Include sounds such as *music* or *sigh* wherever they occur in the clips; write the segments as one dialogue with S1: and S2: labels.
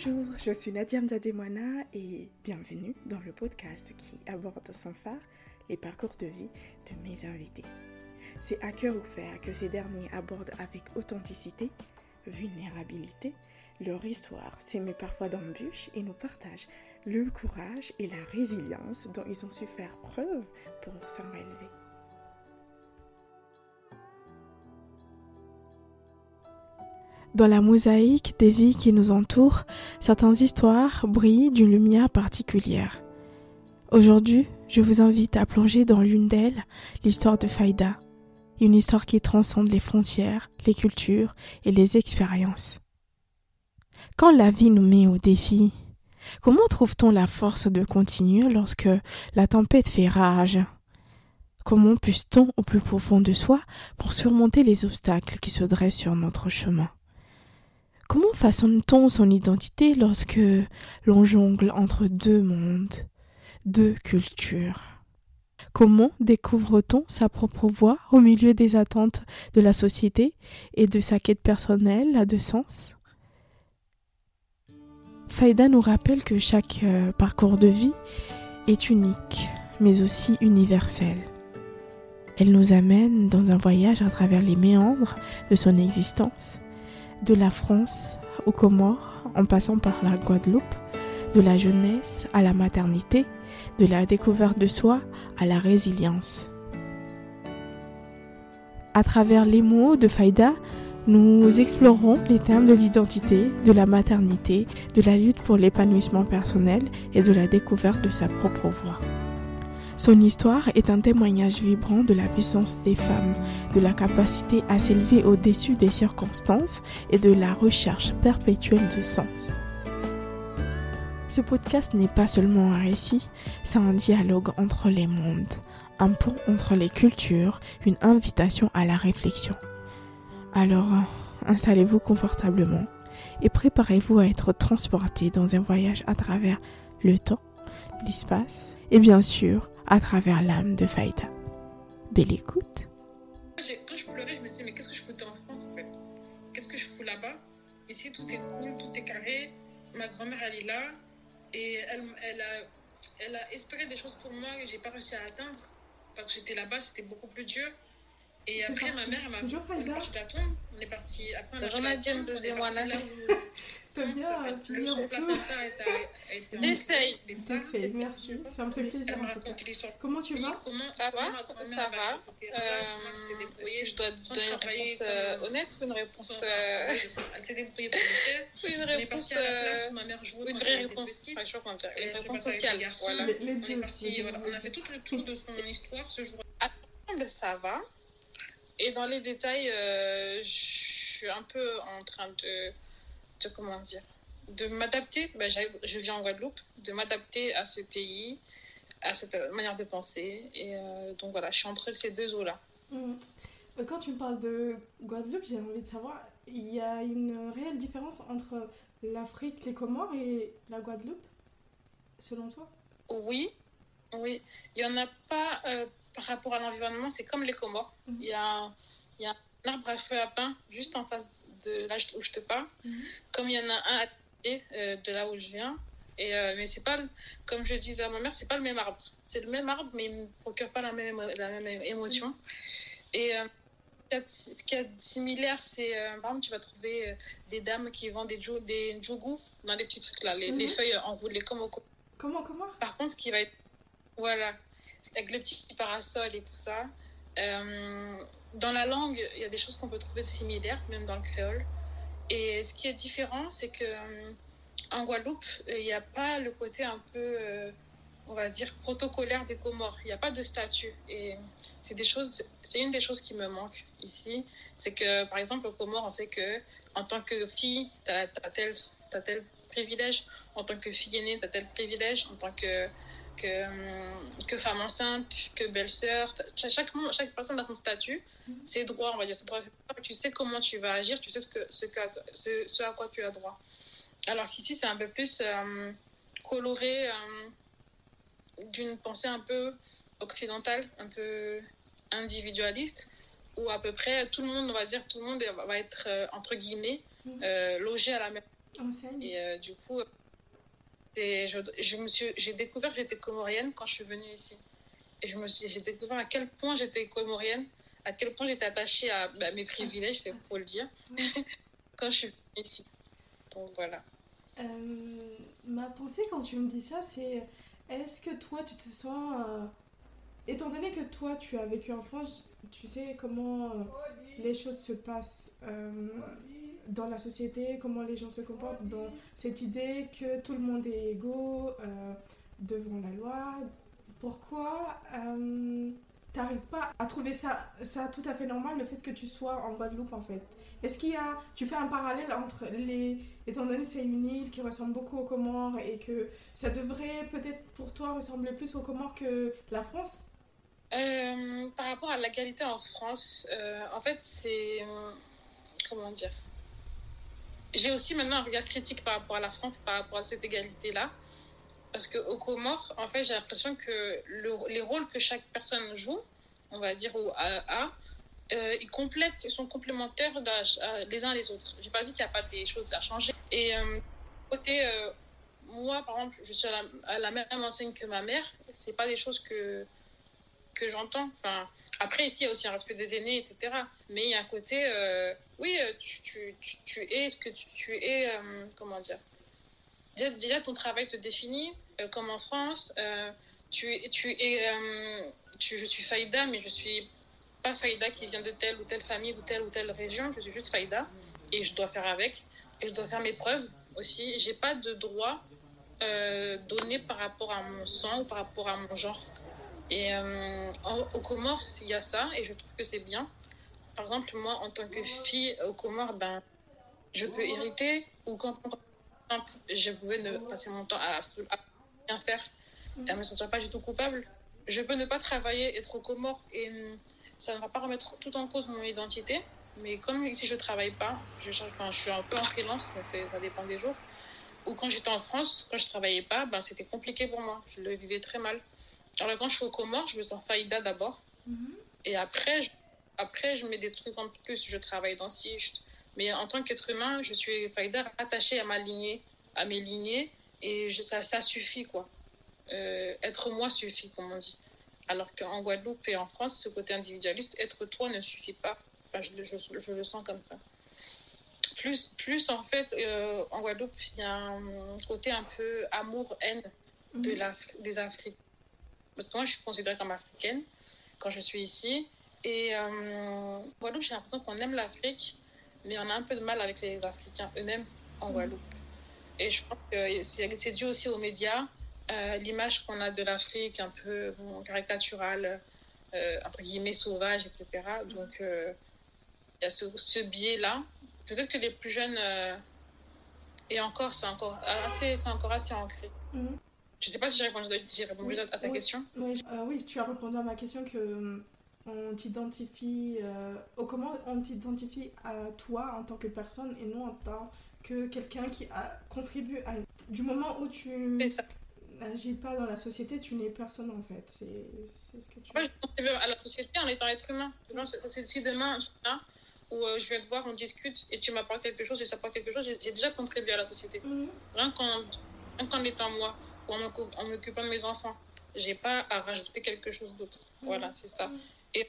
S1: Bonjour, je suis Nadia Mzademwana et bienvenue dans le podcast qui aborde sans phare les parcours de vie de mes invités. C'est à cœur ouvert que ces derniers abordent avec authenticité, vulnérabilité, leur histoire s'émet parfois d'embûches et nous partagent le courage et la résilience dont ils ont su faire preuve pour s'en relever. Dans la mosaïque des vies qui nous entourent, certaines histoires brillent d'une lumière particulière. Aujourd'hui, je vous invite à plonger dans l'une d'elles, l'histoire de Faïda, une histoire qui transcende les frontières, les cultures et les expériences. Quand la vie nous met au défi, comment trouve-t-on la force de continuer lorsque la tempête fait rage? Comment puisse-t-on au plus profond de soi pour surmonter les obstacles qui se dressent sur notre chemin? Comment façonne-t-on son identité lorsque l'on jongle entre deux mondes, deux cultures? Comment découvre-t-on sa propre voix au milieu des attentes de la société et de sa quête personnelle de sens Faïda nous rappelle que chaque euh, parcours de vie est unique, mais aussi universel. Elle nous amène dans un voyage à travers les méandres de son existence de la France aux Comores, en passant par la Guadeloupe, de la jeunesse à la maternité, de la découverte de soi à la résilience. À travers les mots de Faïda, nous explorerons les thèmes de l'identité, de la maternité, de la lutte pour l'épanouissement personnel et de la découverte de sa propre voix. Son histoire est un témoignage vibrant de la puissance des femmes, de la capacité à s'élever au-dessus des circonstances et de la recherche perpétuelle de sens. Ce podcast n'est pas seulement un récit, c'est un dialogue entre les mondes, un pont entre les cultures, une invitation à la réflexion. Alors, installez-vous confortablement et préparez-vous à être transporté dans un voyage à travers le temps, l'espace et bien sûr à travers l'âme de Faïda. Belle écoute.
S2: Quand je pleurais, je me disais, mais qu'est-ce que je foutais en France en fait? Qu'est-ce que je fous là-bas? Ici, tout est cool, tout est carré. Ma grand-mère, elle est là. Et elle, elle, a, elle a espéré des choses pour moi que j'ai pas réussi à atteindre. Parce que j'étais là-bas, c'était beaucoup plus dur. Et après, ma mère, elle m'a
S1: Bonjour, Faïda.
S2: parti. On est parti. Après, on est parti *laughs*
S1: T'aimes bien tout
S3: J'essaye.
S2: seins.
S1: J'essaie, merci, ça me fait plaisir en tout cas. Comment tu vas?
S2: comment,
S3: Ça va, ça va. Euh, Est-ce que je dois te donner une réponse euh, honnête ou une réponse. euh,
S2: c'est ça. Elle s'est débrouillée pour le faire. *laughs*
S3: ou une réponse.
S2: parti
S3: une vraie réponse. Une réponse sociale. Voilà.
S2: On est parti, a fait tout le tour de son histoire ce jour.
S3: Ensemble, ça va. Et dans les détails, euh, je suis un peu en train de. de comment dire de m'adapter, ben, je viens en Guadeloupe, de m'adapter à ce pays, à cette manière de penser. Et euh, donc voilà, je suis entre ces deux eaux-là.
S1: Mhm. Euh, Quand tu me parles de Guadeloupe, j'ai envie de savoir, il y a une réelle différence entre l'Afrique, les Comores et la Guadeloupe, selon toi?
S3: Oui, oui. Il n'y en a pas euh, par rapport à l'environnement, c'est comme les Comores.
S1: Mhm.
S3: Il y, a, un- il y a un arbre à feu à pain juste en face de là où je te parle.
S1: Mhm.
S3: Comme il y en a un à côté euh, de là où je viens. Et, euh, mais c'est pas, comme je disais à ma mère, c'est pas le même arbre. C'est le même arbre, mais il ne me procure pas la même, la même émotion. Et euh, ce qu'il y a de- ce qu'il y a de similaire, c'est euh, par exemple, tu vas trouver des dames qui vendent des, jou- des jougous dans les petits trucs là, les, les
S1: Mhm.
S3: feuilles enroulées comme au
S1: Comment, comment?
S3: Par contre, ce qui va être. Voilà. Avec le petit parasol et tout ça. euh, dans la langue, il y a des choses qu'on peut trouver similaires, même dans le créole. Et ce qui est différent, c'est que euh, en Guadeloupe, il n'y a pas le côté un peu, euh, on va dire, protocolaire des Comores. Il n'y a pas de statut. Et c'est des choses, c'est une des choses qui me manque ici. C'est que, par exemple, au Comores, on sait que en tant que fille, tu as, tel, t'as tel privilège. En tant que fille aînée, tu as tel privilège. En tant que, que, hum, que femme enceinte, que belle-sœur. Chaque, chaque personne a son statut, ses droits, on va dire. Ses droits. Tu sais comment tu vas agir, tu sais ce, que, ce, que, ce, ce à quoi tu as droit. Alors qu'ici, c'est un peu plus euh, coloré euh, d'une pensée un peu occidentale, un peu individualiste, où à peu près tout le monde, on va dire, tout le monde va être, euh, entre guillemets,
S1: Mhm.
S3: euh, logé à la même. Et euh, du coup, j'ai découvert que j'étais comorienne quand je suis venue ici. Et j'ai découvert à quel point j'étais comorienne, à quel point j'étais attachée à bah, mes privilèges, c'est pour le dire, *laughs* quand je suis venue ici. Donc voilà.
S4: Euh, ma pensée quand tu me dis ça, c'est est-ce que toi tu te sens. euh, étant donné que toi tu as vécu en France, tu sais comment euh, les choses se passent dans la société, comment les gens se comportent, dans cette idée que tout le monde est égaux euh, devant la loi. Pourquoi euh, t'arrives pas à trouver ça, ça tout à fait normal, le fait que tu sois en Guadeloupe en fait? Est-ce qu'il y a. Tu fais un parallèle entre les étant donné que c'est une île qui ressemble beaucoup aux Comores et que ça devrait peut-être pour toi ressembler plus aux Comores que la France?
S3: Euh, par rapport à l'égalité en France, euh, en fait, c'est. Comment dire? J'ai aussi maintenant un regard critique par rapport à la France, par rapport à cette égalité-là. Parce qu'aux Comores, en fait, j'ai l'impression que le- les rôles que chaque personne joue, on va dire, ou a, euh, ils complètent, ils sont complémentaires les uns les autres. J'ai pas dit qu'il n'y a pas des choses à changer. Et euh, côté, euh, moi, par exemple, je suis à la, à la même enseigne que ma mère. C'est pas des choses que que j'entends. Enfin, après, ici, il y a aussi un respect des aînés, etc. Mais il y a un côté, euh, oui, euh, tu, es ce que tu, es, euh, comment dire? Déjà, ton travail te définit, comme en France. tu, tu es, je suis Faïda, mais je suis pas Faïda qui vient de telle ou telle famille ou telle ou telle région. Je suis juste Faïda et je dois faire avec. Et je dois faire mes preuves aussi. J'ai pas de droit donné par rapport à mon sang ou par rapport à mon genre. Et euh, en- aux Comores, il y a ça, et je trouve que c'est bien. Par exemple, moi, en tant que fille aux Comores, ben, je peux hériter, ou quand, je pouvais ne passer mon temps à, rien faire, et à me sentir pas du tout coupable, je peux ne pas travailler, être aux Comores, et hum, ça ne va pas remettre tout en cause mon identité. Mais comme ici, je travaille pas, je, je suis un peu en freelance, donc ça dépend des jours. Ou quand j'étais en France, quand je travaillais pas, ben, c'était compliqué pour moi. Je le vivais très mal. Alors quand je suis aux Comores, je me sens faïda d'abord. Et après je, après, je mets des trucs en plus. Je travaille dans Sicht. Mais en tant qu'être humain, je suis faïda attachée à ma lignée, à mes lignées. Et je- ça, ça suffit, quoi. Euh, être moi suffit, comme on dit. Alors qu'en Guadeloupe et en France, ce côté individualiste, être toi ne suffit pas. Enfin, je, le- je, je le sens comme ça. Plus, plus en fait, euh, en Guadeloupe, il y a un côté un peu amour-haine de l'Afri- des Africains. Parce que moi, je suis considérée comme africaine quand je suis ici. Et euh, Guadeloupe, j'ai l'impression qu'on aime l'Afrique, mais on a un peu de mal avec les Africains eux-mêmes en Guadeloupe. Et je pense que c'est dû aussi aux médias, euh, l'image qu'on a de l'Afrique un peu caricaturale, euh, entre guillemets sauvage, etc. Donc, euh, il y a ce, biais-là. Peut-être que les plus jeunes, et encore, c'est encore assez, encore assez ancré.
S4: Mhm.
S3: Je sais pas si j'ai répondu, j'ai répondu
S4: Oui,
S3: à ta
S4: oui.
S3: question.
S4: Oui, euh, oui, tu as répondu à ma question que euh, on t'identifie, euh, au comment on t'identifie à toi en tant que personne et non en tant que quelqu'un qui a contribué à... Du moment où tu n'agis pas dans la société, tu n'es personne en fait. C'est ce que tu...
S3: Moi, je contribue à la société en étant être humain. Si demain, je suis là, où euh, je vais te voir, on discute, et tu m'apportes quelque chose, et ça apporte quelque chose, j'ai déjà contribué à la société. Rien qu'en rien qu'en étant moi, en m'occu- en m'occupant de mes enfants. J'ai pas à rajouter quelque chose d'autre. Voilà, c'est ça. Et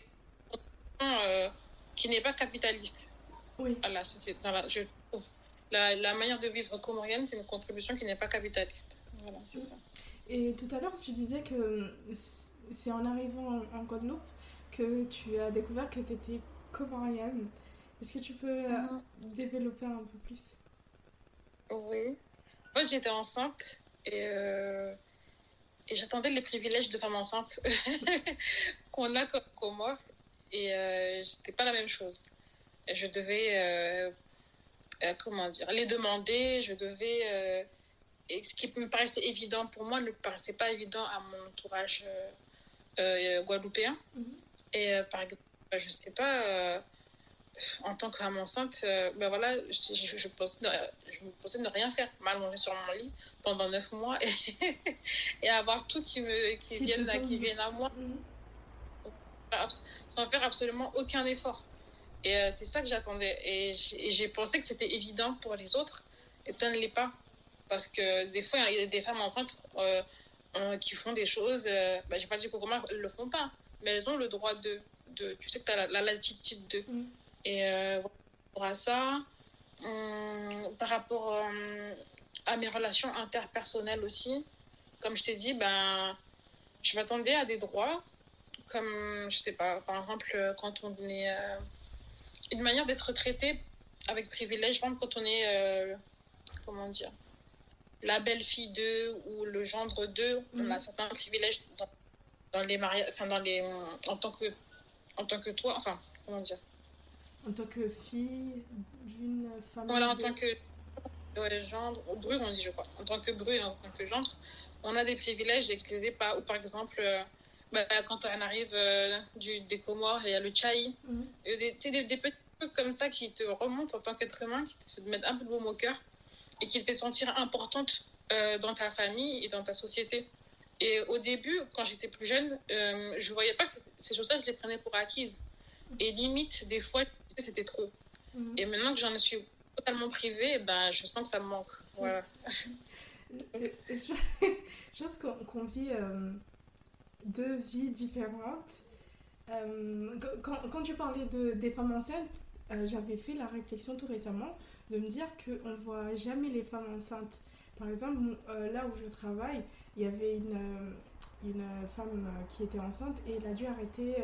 S3: euh, qui n'est pas capitaliste
S4: Oui.
S3: à la société. dans la- je trouve la, la manière de vivre comorienne, c'est une contribution qui n'est pas capitaliste. Voilà, c'est ça.
S4: Et tout à l'heure, tu disais que c'est en arrivant en, en Guadeloupe que tu as découvert que tu étais comorienne. Est-ce que tu peux euh,
S3: Mhm.
S4: développer un peu plus?
S3: Oui. Moi, j'étais enceinte et, euh, et j'attendais les privilèges de femme enceinte *laughs* qu'on a comme Comores. Et euh, c'était pas la même chose. Je devais, euh, euh, comment dire, les demander. Je devais. et ce qui me paraissait évident pour moi ne paraissait pas évident à mon entourage guadeloupéen.
S4: Mhm.
S3: Et par exemple, je sais pas. En tant que femme enceinte, euh, ben voilà, je, je, je pensais ne, je me pensais ne rien faire, m'allonger sur mon lit pendant neuf mois et, *laughs* et avoir tout qui me qui vienne, à, qui vienne à moi
S4: Mhm.
S3: sans faire absolument aucun effort. Et euh, c'est ça que j'attendais. Et j'ai pensé que c'était évident pour les autres. Et ça ne l'est pas. Parce que des fois, il y a des femmes enceintes euh, qui font des choses. Euh, bah, J'ai pas dit qu'au elles ne le font pas. Mais elles ont le droit de. de tu sais que tu as la, la, latitude de. Mm. Et euh, par rapport à ça, hum, par rapport à mes relations interpersonnelles aussi, comme je t'ai dit, ben, je m'attendais à des droits. Comme, je sais pas, par exemple, quand on est. une manière d'être traité avec privilège, par quand on est. comment dire la belle-fille d'eux ou le gendre d'eux, on a mhm. certains privilèges dans, dans les mariages, enfin dans les, en tant que, en tant que toi, enfin comment dire.
S4: En tant que fille d'une femme.
S3: Voilà, en tant que ouais, gendre, bru on dit je crois. En tant que bru, en tant que gendre, on a des privilèges et que les pas. Ou par exemple, euh, bah, quand on arrive euh, du, des Comores, il y a le chai. Mm des, des, des, petits trucs comme ça qui te remontent en tant qu'être humain, qui te mettent un peu de baume au cœur et qui te fait sentir importante euh, dans ta famille et dans ta société. Et au début, quand j'étais plus jeune, euh, je ne voyais pas que ces choses-là, je les prenais pour acquises. Et limite, des fois, c'était trop. Mhm. Et maintenant que j'en suis totalement privée, ben, je sens que ça me manque. Voilà. *laughs*
S4: je pense qu'on vit euh, deux vies différentes. quand, quand, tu parlais de, des femmes enceintes, j'avais fait la réflexion tout récemment de me dire qu'on ne voit jamais les femmes enceintes. Par exemple, euh, là où je travaille, il y avait une, euh, une femme euh, qui était enceinte et elle a dû arrêter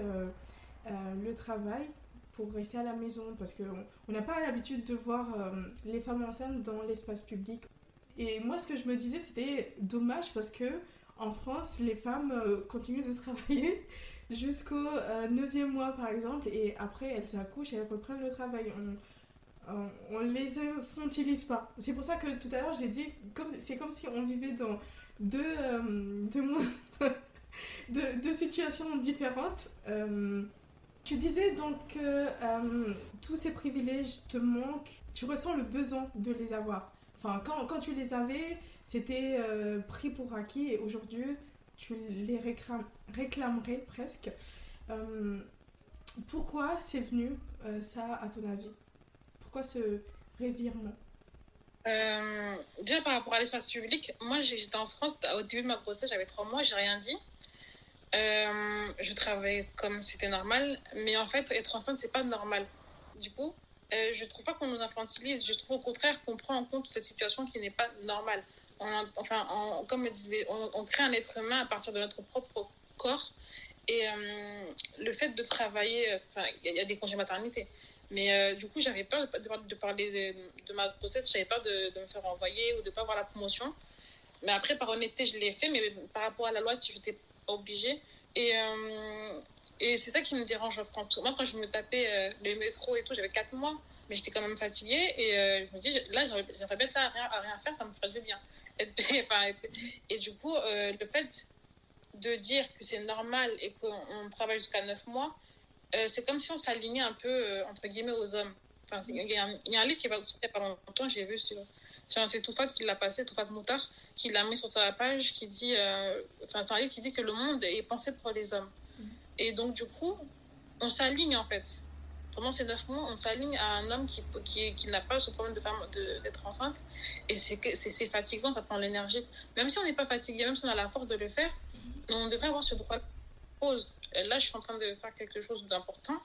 S4: le travail pour rester à la maison parce qu'on n'a pas l'habitude de voir les femmes enceintes dans l'espace public. Et moi, ce que je me disais, c'était dommage parce que en France, les femmes continuent de *laughs* travailler jusqu'au 9e mois, par exemple, et après, elles accouchent et elles reprennent le travail. On, on les infantilise pas. C'est pour ça que tout à l'heure j'ai dit, c'est comme si on vivait dans deux, euh, deux, *laughs* situations différentes. Euh, tu disais donc que euh, tous ces privilèges te manquent, tu ressens le besoin de les avoir. Enfin, quand, tu les avais, c'était pris pour acquis et aujourd'hui, tu les réclamerais presque. pourquoi c'est venu ça à ton avis? Ce revirement?
S3: Euh, Déjà par rapport à l'espace public, moi j'étais en France au début de ma grossesse, j'avais trois mois, j'ai rien dit. Euh, je travaillais comme c'était normal, mais en fait être enceinte c'est pas normal. Du coup, euh, je trouve pas qu'on nous infantilise, je trouve au contraire qu'on prend en compte cette situation qui n'est pas normale. Enfin, comme je disais, on, crée un être humain à partir de notre propre corps. Et le fait de travailler, il y, a des congés maternité, mais euh, du coup, j'avais peur de, de, parler de, ma grossesse, j'avais peur de, de, me faire envoyer ou de pas avoir la promotion. Mais après, par honnêteté, je l'ai fait, mais par rapport à la loi, je obligée. Et, euh, et c'est ça qui me dérange en France. Moi, quand je me tapais euh, le métro et tout, j'avais 4 mois, mais j'étais quand même fatiguée. Et je me dis, là, j'aimerais bien ça à rien, à rien faire, ça me ferait du bien. *laughs* Et, du coup, le fait de dire que c'est normal et qu'on travaille jusqu'à 9 mois, euh, c'est comme si on s'alignait un peu, euh, entre guillemets, aux hommes. Enfin, il y, a un livre qui n'y a pas longtemps, j'ai vu sur. C'est Toufat qui l'a passé, Toufat Moutard, qui l'a mis sur sa page, qui dit. Euh, enfin, c'est un livre qui dit que le monde est pensé pour les hommes. Mm-hmm. Et donc, du coup, on s'aligne en fait. Pendant ces neuf mois, on s'aligne à un homme qui, qui, qui n'a pas ce problème de femme d'être enceinte. Et c'est fatigant, ça prend l'énergie. Même si on n'est pas fatigué, même si on a la force de le faire, mm-hmm. on devrait avoir ce droit pause. Là, je suis en train de faire quelque chose d'important.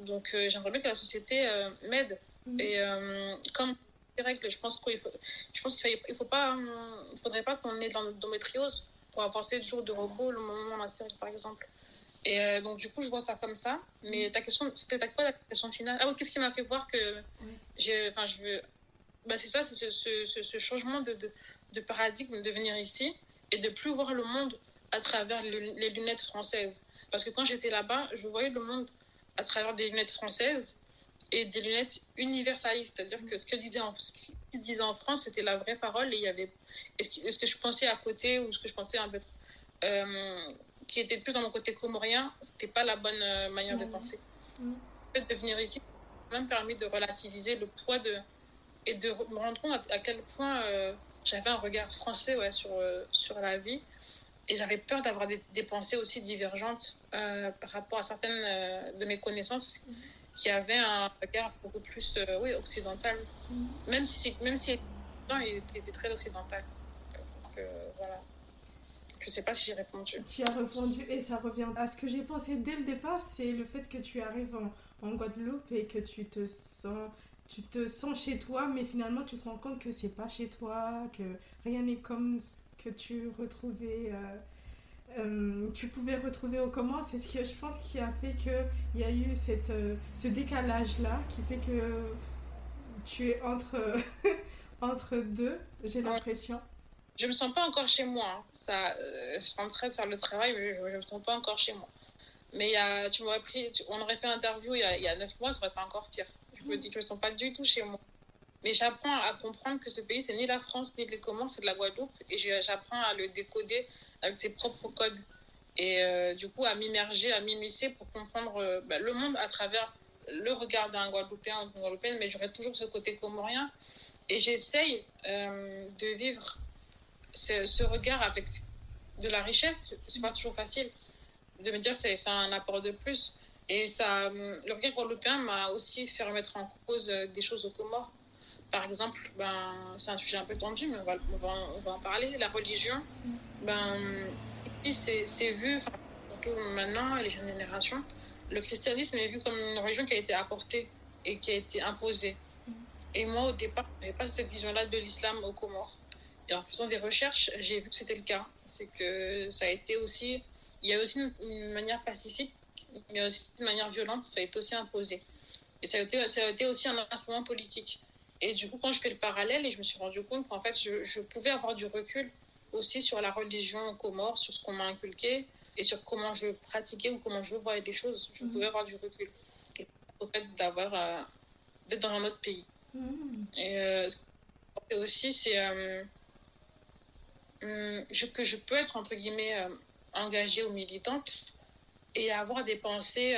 S3: Donc, euh, j'aimerais bien que la société euh, m'aide. Mhm. Et euh, comme règles, je pense qu'il faut, je pense qu'il faut, faut pas, faudrait pas qu'on ait dans l'endométriose pour avoir 7 jours de repos le moment où on a série, par exemple. Et donc, du coup, je vois ça comme ça. Mais ta question, c'était quoi la question finale? Ah oui, qu'est-ce qui m'a fait voir que j'ai, enfin, je veux. Bah, c'est ça, c'est ce, ce, ce, changement de, de, de, paradigme de venir ici et de plus voir le monde à travers les lunettes françaises. Parce que quand j'étais là-bas, je voyais le monde à travers des lunettes françaises et des lunettes universalistes. C'est-à-dire que ce que disait en, ce qui se disait en France, c'était la vraie parole et il y avait. ce que je pensais à côté ou ce que je pensais un peu. Euh, qui était plus dans mon côté comorien, c'était pas la bonne euh, manière de penser. Le fait de venir ici m'a même permis de relativiser le poids de. et de me rendre compte à, quel point euh, j'avais un regard français ouais, sur, sur la vie et j'avais peur d'avoir des, des, pensées aussi divergentes euh, par rapport à certaines euh, de mes connaissances mhm. Qui avaient un regard beaucoup plus euh, oui, occidental. Mhm. Même si, même si il était, très occidental. Donc, euh, voilà. Je sais pas si j'ai répondu.
S4: Tu as répondu et ça revient à ce que j'ai pensé dès le départ, c'est le fait que tu arrives en, en, Guadeloupe et que tu te sens tu te sens chez toi, mais finalement tu te rends compte que c'est pas chez toi, que rien n'est comme ce que tu retrouvais. Euh, euh, tu pouvais retrouver au comment, c'est ce que je pense qui a fait qu'il y a eu cette, euh, ce décalage-là qui fait que tu es entre, *laughs* entre deux, j'ai l'impression.
S3: Je me sens pas encore chez moi. Hein. Ça, euh, je suis en train de faire le travail, mais je, ne me sens pas encore chez moi. Mais y a, tu m'aurais pris, on aurait fait l'interview il, il, y a neuf mois, ça serait pas encore pire. Je me dis que je me sens pas du tout chez moi. Mais j'apprends à comprendre que ce pays, c'est ni la France ni les Comores, c'est de la Guadeloupe. Et j'apprends à le décoder avec ses propres codes. Et euh, du coup, à m'immerger, à m'immiscer pour comprendre euh, bah, le monde à travers le regard d'un Guadeloupéen ou d'une Guadeloupéenne. Mais j'aurais toujours ce côté comorien. Et j'essaye euh, de vivre ce, regard avec de la richesse. C'est pas toujours facile de me dire c'est un apport de plus. Et ça, le regard guadeloupéen m'a aussi fait remettre en cause des choses aux Comores par exemple, ben, c'est un sujet un peu tendu, mais on va, on va, on va en parler. La religion, ben, c'est vu, surtout maintenant, les jeunes générations, le christianisme est vu comme une religion qui a été apportée et qui a été imposée. Et moi, au départ, je n'avais pas cette vision-là de l'islam aux Comores. Et en faisant des recherches, j'ai vu que c'était le cas. C'est que ça a été aussi. Il y a aussi une, une, manière pacifique, mais aussi une manière violente, ça a été aussi imposé. Et ça a été, ça a été aussi un instrument politique. Et du coup, quand je fais le parallèle, et je me suis rendu compte qu'en fait, je, je, pouvais avoir du recul aussi sur la religion comore, sur ce qu'on m'a inculqué, et sur comment je pratiquais ou comment je voyais des choses. Je mmh. pouvais avoir du recul. Et au fait d'avoir, euh, d'être dans un autre pays. Mmh. Et euh, aussi, c'est euh, je, que je peux être, entre guillemets, engagée ou militante et avoir des pensées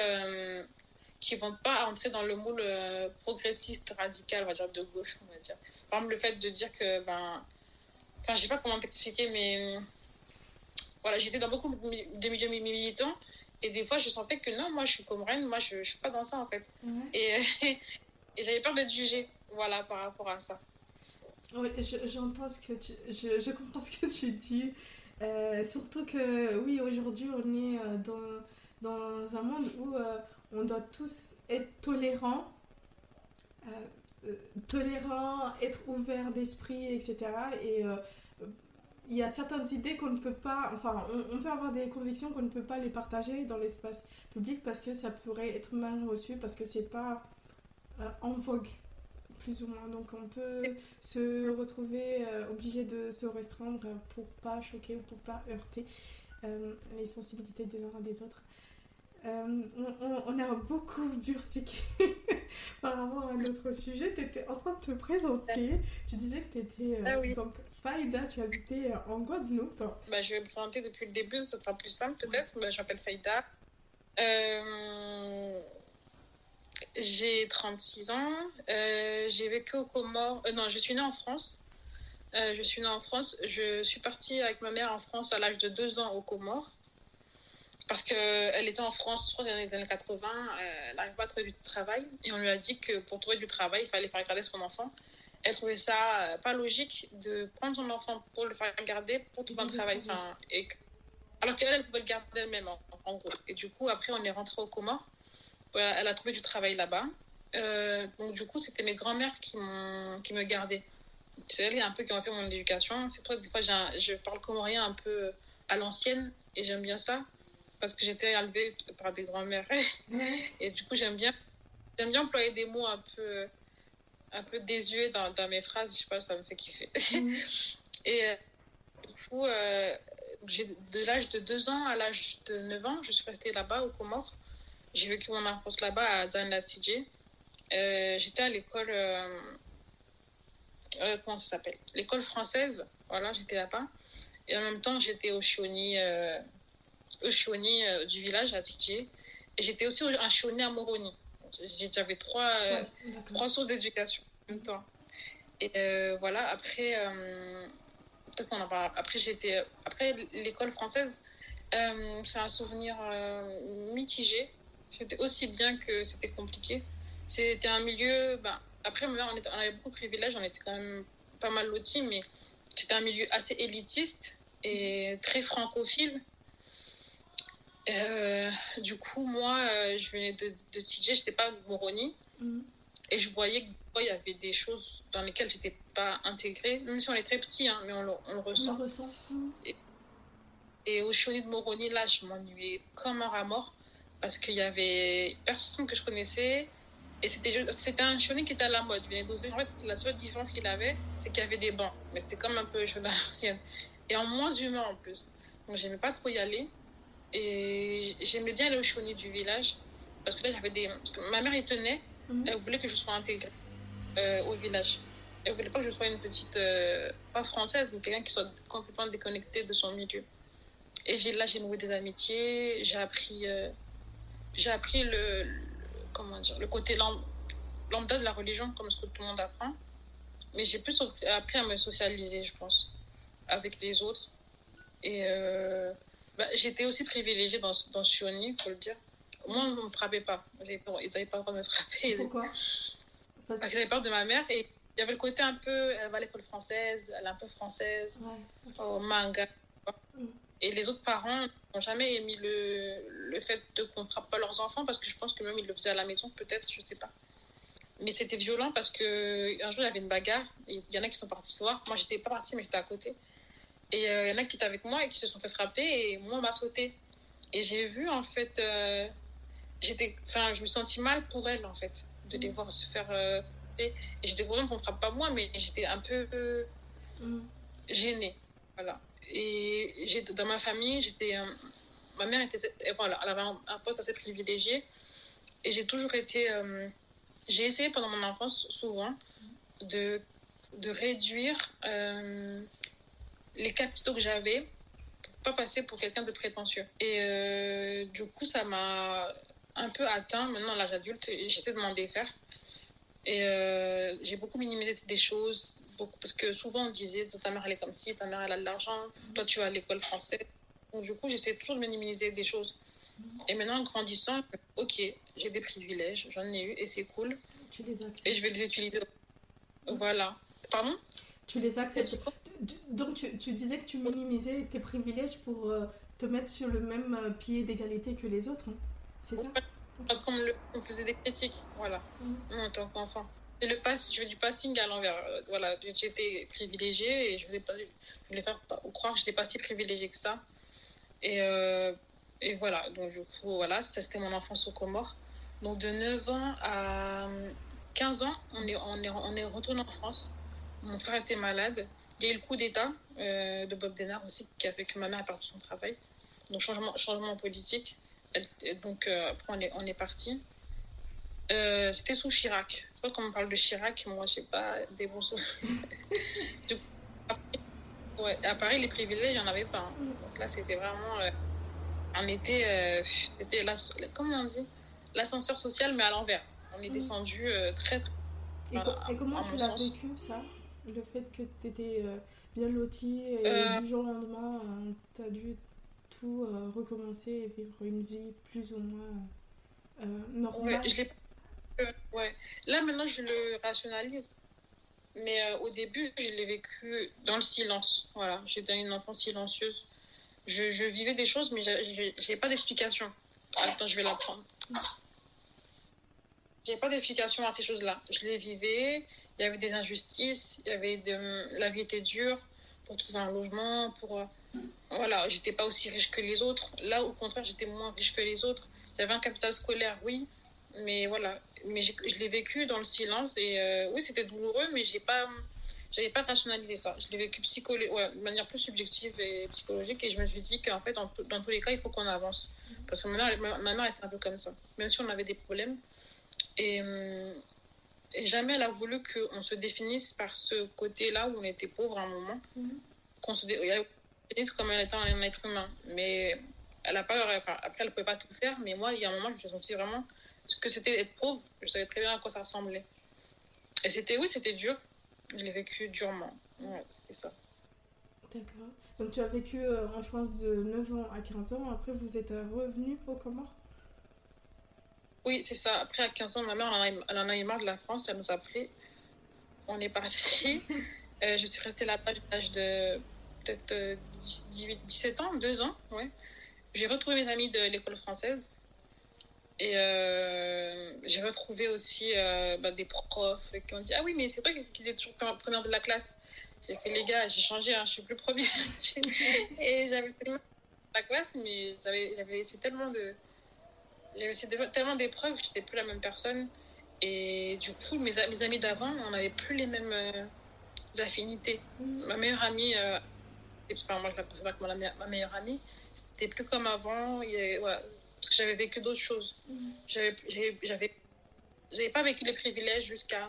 S3: qui vont pas entrer dans le moule euh, progressiste radical, on va dire de gauche, on va dire. Par exemple, le fait de dire que, ben, enfin, je sais pas comment t'expliquer, mais voilà, j'étais dans beaucoup de milieux militants et des fois, je sentais que non, moi, je suis comorienne, moi, je, je suis pas dans ça en fait. Ouais. Et, *laughs* et j'avais peur d'être jugée, voilà, par rapport à ça.
S4: Oui, j'entends ce que tu, je, je, comprends *laughs* ce que tu dis. Euh, surtout que oui, aujourd'hui, on est euh, dans, dans un monde où euh, on doit tous être tolérants, euh, euh, tolérants, être ouverts d'esprit, etc. Et euh, il y a certaines idées qu'on ne peut pas, enfin, on, peut avoir des convictions qu'on ne peut pas les partager dans l'espace public parce que ça pourrait être mal reçu, parce que c'est pas en vogue, plus ou moins. Donc on peut se retrouver obligé de se restreindre pour pas choquer ou pour pas heurter les sensibilités des uns et des autres. Euh, on, on, a beaucoup bifurqué *laughs* par rapport à notre sujet. Tu étais en train de te présenter. Tu disais que tu étais euh, ah oui. donc Faïda, tu habitais en Guadeloupe.
S3: Bah, je vais me présenter depuis le début, ce sera plus simple peut-être. Bah, je m'appelle Faïda. Euh, j'ai 36 ans. Euh, j'ai vécu aux Comores. non, je suis née en France. je suis née en France. Je suis partie avec ma mère en France à l'âge de 2 ans aux Comores parce qu'elle était en France, je crois, dans les années 80, euh, elle n'arrivait pas à trouver du travail. Et on lui a dit que pour trouver du travail, il fallait faire garder son enfant. Elle trouvait ça euh, pas logique de prendre son enfant pour le faire garder pour trouver un travail. Enfin, et. Alors qu'elle, elle pouvait le garder elle-même, en, en, gros. Et du coup, après, on est rentré au Comores. Elle a trouvé du travail là-bas. Euh, donc, du coup, c'était mes grands-mères qui, qui me gardaient. C'est elles un peu qui ont fait mon éducation. C'est pour ça que des fois, je parle comorien un peu à l'ancienne et j'aime bien ça parce que j'étais élevée par des grands-mères. Et du coup, j'aime bien, j'aime bien employer des mots un peu, un peu désuets dans, dans mes phrases. Je sais pas, ça me fait kiffer. Et euh, du coup, euh, de l'âge de 2 ans à l'âge de 9 ans, je suis restée là-bas, au Comores. J'ai vécu mon enfance là-bas à Zanlatidje. Euh, j'étais à l'école. Euh, euh, comment ça s'appelle? L'école française. Voilà, j'étais là-bas. Et en même temps, j'étais au Chioni Choni euh, du village à Tidjé. Et j'étais aussi un Choni à Moroni. J'avais trois, euh, trois sources d'éducation en même temps. Et euh, voilà, après, euh, peut-être qu'on en parle. Après, j'étais, après l'école française, euh, c'est un souvenir mitigé. C'était aussi bien que c'était compliqué. C'était un milieu. Ben, après, on, était, on avait beaucoup de privilèges, on était quand même pas mal loti, mais c'était un milieu assez élitiste et très francophile. Euh, du coup, moi, euh, je venais de, de TJ, je n'étais pas Moroni.
S4: Mhm.
S3: Et je voyais qu'il y avait des choses dans lesquelles je n'étais pas intégrée, même si on est très petit, hein, mais on le, on le
S4: On
S3: ressent.
S4: le ressent. Mhm.
S3: Et au Choni de Moroni, là, je m'ennuyais comme un rat mort parce qu'il y avait personne que je connaissais. Et c'était un Choni qui était à la mode. Il venait. En fait, la seule différence qu'il avait, c'est qu'il y avait des bancs. Mais c'était comme un peu Choni à l'ancienne. Et en moins humain en plus. Donc, j'aimais pas trop y aller. Et j'aimais bien aller au Choni du village. Parce que là, j'avais des. Parce que ma mère y tenait.
S4: Mhm.
S3: Elle voulait que je sois intégrée euh, au village. Elle voulait pas que je sois une petite, euh, pas française, mais quelqu'un qui soit complètement déconnecté de son milieu. Et j'ai là, j'ai noué des amitiés, j'ai appris, euh, j'ai appris le, le- comment dire, le côté lam- lambda de la religion, comme ce que tout le monde apprend. Mais j'ai plus appris à me socialiser, je pense, avec les autres. Et bah, j'étais aussi privilégiée dans, dans Shioni, faut le dire. Moi, on ne me frappait pas. Ils n'avaient pas le droit de me frapper.
S4: Pourquoi? Parce
S3: Parce que j'avais peur de ma mère et il y avait le côté un peu, elle va à l'école française, elle est un peu française,
S4: Ouais,
S3: au manga.
S4: Mm.
S3: Et les autres parents n'ont jamais émis le, le fait de qu'on ne frappe pas leurs enfants parce que je pense que même ils le faisaient à la maison, peut-être, je sais pas. Mais c'était violent parce que un jour il y avait une bagarre, il y en a qui sont partis voir. Moi j'étais pas partie, mais j'étais à côté. Et euh, il y en a qui étaient avec moi et qui se sont fait frapper et moi on m'a sauté. Et j'ai vu en fait, euh, j'étais, enfin je me sentis mal pour elle en fait, de les voir se faire. euh, et j'étais contente qu'on ne frappe pas moi, mais j'étais un peu. euh,
S4: Mhm.
S3: gênée. Voilà. Et dans ma famille, j'étais. euh, ma mère était. Voilà, elle avait un, un poste assez privilégié. Et j'ai toujours été. euh, j'ai essayé pendant mon enfance, souvent, de, de réduire euh, les capitaux que j'avais pour pas passer pour quelqu'un de prétentieux. Et euh, du coup, ça m'a un peu atteint maintenant à l'âge adulte. et J'essaie de m'en défaire. Et euh, j'ai beaucoup minimisé des choses, beaucoup, parce que souvent on disait ta mère elle est comme ci, ta mère elle a de l'argent, toi tu vas à l'école française. Donc du coup j'essaie toujours de minimiser des choses. Et maintenant en grandissant, ok, j'ai des privilèges, j'en ai eu et c'est cool,
S4: Tu les acceptes.
S3: et je vais les utiliser. Voilà. Pardon?
S4: Tu les acceptes. Donc tu, tu disais que tu minimisais tes privilèges pour euh, te mettre sur le même euh, pied d'égalité que les autres. hein. C'est ça?
S3: Parce qu'on me, faisait des critiques, voilà,
S4: Mhm.
S3: en tant qu'enfant. Et le pass, je fais du passing à l'envers. Euh, Voilà, j'étais privilégiée et je voulais, pas, je voulais faire croire que je n'étais pas si privilégiée que ça. Et, euh, et voilà, donc du coup, voilà, ça c'était mon enfance aux Comores. Donc de 9 ans à 15 ans, on est, on est, on est retourné en France. Mon frère était malade. Il y a eu le coup d'État euh, de Bob Denard aussi, qui a fait que ma mère a perdu son travail. Donc changement, changement politique. Elle- donc euh, après, on est, on est parti. Euh, C'était sous Chirac. C'est pas comme on parle de Chirac, moi, je sais pas, des bons souvenirs. *laughs* du coup, après, ouais, à Paris, les privilèges, il n'y en avait pas. hein. Donc là, c'était vraiment. on était. c'était l'as- comment on dit? L'ascenseur social, mais à l'envers. On est
S4: Mm.
S3: descendu très, très.
S4: Et,
S3: Voilà,
S4: co- et comment tu l'as vécu ça? Le fait que tu étais bien loti et
S3: Euh.
S4: du jour au lendemain, tu as dû tout euh, recommencer et vivre une vie plus ou moins euh, normale.
S3: Ouais, je euh. Là, maintenant, je le rationalise. Mais euh, au début, je l'ai vécu dans le silence. Voilà, j'étais une enfant silencieuse. Je, je vivais des choses, mais j'ai j'ai pas d'explication. Attends, je vais la prendre. J'ai pas d'explication à ces choses-là. Je les vivais. Il y avait des injustices. Il y avait de... La vie était dure pour trouver un logement. Pour euh, voilà, j'étais pas aussi riche que les autres. Là, au contraire, j'étais moins riche que les autres. J'avais un capital scolaire, oui, mais voilà. Mais je l'ai vécu dans le silence et euh, oui, c'était douloureux, mais j'ai pas, j'avais pas rationalisé ça. Je l'ai vécu ouais, de manière plus subjective et psychologique et je me suis dit qu'en fait, dans, dans tous les cas, il faut qu'on avance. Parce que ma mère, ma mère était un peu comme ça, même si on avait des problèmes. Et, hum, et jamais elle a voulu qu'on se définisse par ce côté-là où on était pauvre à un moment,
S4: Mhm.
S3: qu'on se définisse comme étant un être humain. Mais elle a pas, enfin, après, elle ne pouvait pas tout faire, mais moi, il y a un moment, je me suis sentie vraiment ce que c'était être pauvre. Je savais très bien à quoi ça ressemblait. Et c'était, oui, c'était dur. Je l'ai vécu durement. Ouais, c'était ça.
S4: D'accord. Donc tu as vécu euh, en France de 9 ans à 15 ans, après vous êtes revenu aux Comores?
S3: Oui, c'est ça. Après, à 15 ans, ma mère, elle en a, eu marre de la France. Elle nous a pris. On est parti. *laughs* Euh, je suis restée là-bas à l'âge de peut-être 17 ans, 2 ans. Ouais. J'ai retrouvé mes amis de l'école française. Et euh, j'ai retrouvé aussi euh, bah, des profs qui ont dit Ah oui, mais c'est toi qui es toujours première de la classe. J'ai fait Les gars, j'ai changé, hein, je suis plus première. *laughs* et j'avais tellement la classe, mais j'avais fait tellement de. J'avais aussi tellement d'épreuves, je n'étais plus la même personne. Et du coup, mes, mes amis d'avant, on n'avait plus les mêmes euh, affinités. Mm. Ma meilleure amie, enfin, moi je la considère comme ma meilleure amie, c'était plus comme avant. Parce que j'avais vécu d'autres choses. Mhm. J'avais, j'avais, j'avais pas vécu les privilèges jusqu'à.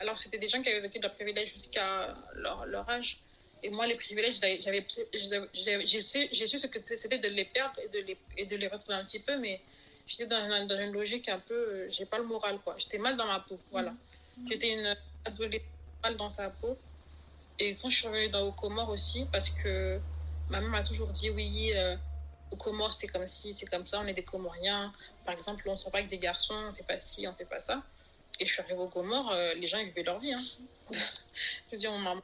S3: Alors, c'était des gens qui avaient vécu leurs privilèges jusqu'à leur, leur âge. Et moi, les privilèges, j'avais, j'ai su, j'ai su ce que c'était de les perdre et de les, et de les retrouver un petit peu, mais j'étais dans, dans, une logique un peu. Euh, j'ai pas le moral, quoi. J'étais mal dans ma peau, voilà. Mhm. J'étais une adolescente mal dans sa peau. Et quand je suis revenue dans, aux Comores aussi, parce que ma mère m'a toujours dit oui. Euh, aux Comores, c'est comme si, c'est comme ça, on est des Comoriens. Par exemple, on sort pas avec des garçons, on fait pas ci, on fait pas ça. Et je suis arrivée aux Comores, euh, les gens, ils vivaient leur vie. Hein. *laughs* je dis, on maman.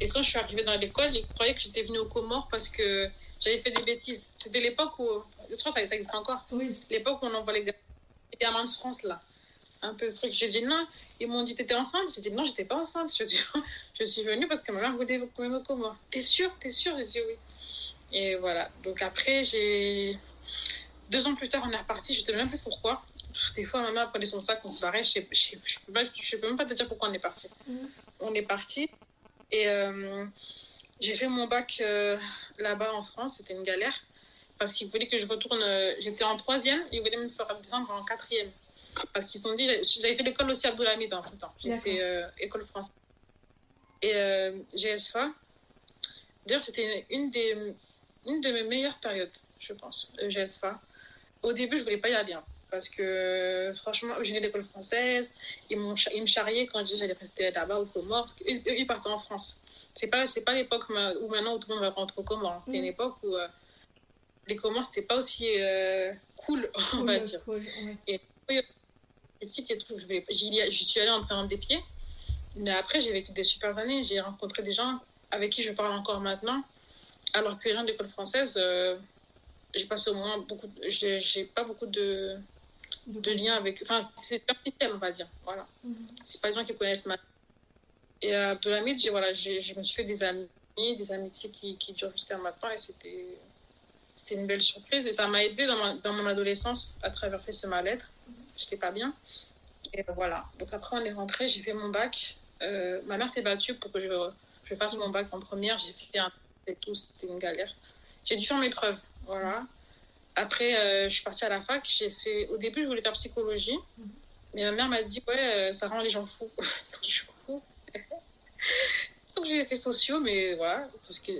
S3: Et quand je suis arrivée dans l'école, ils croyaient que j'étais venue aux Comores parce que j'avais fait des bêtises. C'était l'époque où, je crois que ça, existe encore, oui. l'époque où on envoie les gamins de France, là. Un peu de truc. J'ai dit non. Ils m'ont dit, t'étais enceinte? J'ai dit non, j'étais pas enceinte. Je suis, *laughs* je suis venue parce que ma mère voulait me Comores. T'es sûre? T'es sûre? J'ai dit oui. Et voilà. Donc après, j'ai. Deux ans plus tard, on est reparti. Je ne sais même plus pourquoi. Des fois, ma mère prenait son sac, on se barrait. Je ne peux, peux, même pas te dire pourquoi on est parti. Mm. On est parti. Et euh, j'ai fait mon bac euh, là-bas en France. C'était une galère. Parce qu'ils voulaient que je retourne. Euh, j'étais en troisième. Ils voulaient me faire descendre en quatrième. Parce qu'ils sont dit. J'avais fait l'école aussi à Abdulhamid en tout temps. J'ai fait école française. Et GSFA. D'ailleurs, c'était une des une de mes meilleures périodes, je pense, GSFA. Au début, je voulais pas y aller. Hein, parce que franchement, j'ai l'école française, ils, ils me charriaient quand je disais j'allais rester là-bas au Comores, parce qu'eux, ils partaient en France. C'est pas, pas l'époque où maintenant où tout le monde va rentrer aux Comores. Hein. C'était une mm. époque où euh, les Comores, c'était pas aussi euh, cool, *laughs* on va dire. Et critique et tout, j'y suis allée en train des pieds. Mais après, j'ai vécu des super années. J'ai rencontré des gens avec qui je parle encore maintenant alors que rien d'école française, euh, j'ai passé au moins beaucoup. J'ai pas beaucoup de, de liens avec. Enfin, c'est superficiel, on va dire. Voilà. Mhm. C'est pas des gens qui connaissent ma. Et à Abdelhamid, j'ai voilà, je me suis fait des amis, des amitiés qui, qui durent jusqu'à maintenant et c'était. C'était une belle surprise et ça m'a aidé dans, dans, mon adolescence à traverser ce mal-être. Mhm. J'étais pas bien. Et voilà. Donc après, on est rentré, j'ai fait mon bac. Euh, ma mère s'est battue pour que je, je fasse mon bac en première. J'ai fait un tout, c'était une galère. J'ai dû faire mes preuves, voilà. Après, euh, je suis partie à la fac. J'ai fait. Au début, je voulais faire psychologie, mais ma mère m'a dit ouais, euh, ça rend les gens fous. *laughs* Donc Donc j'ai fait sociaux, mais voilà. Parce que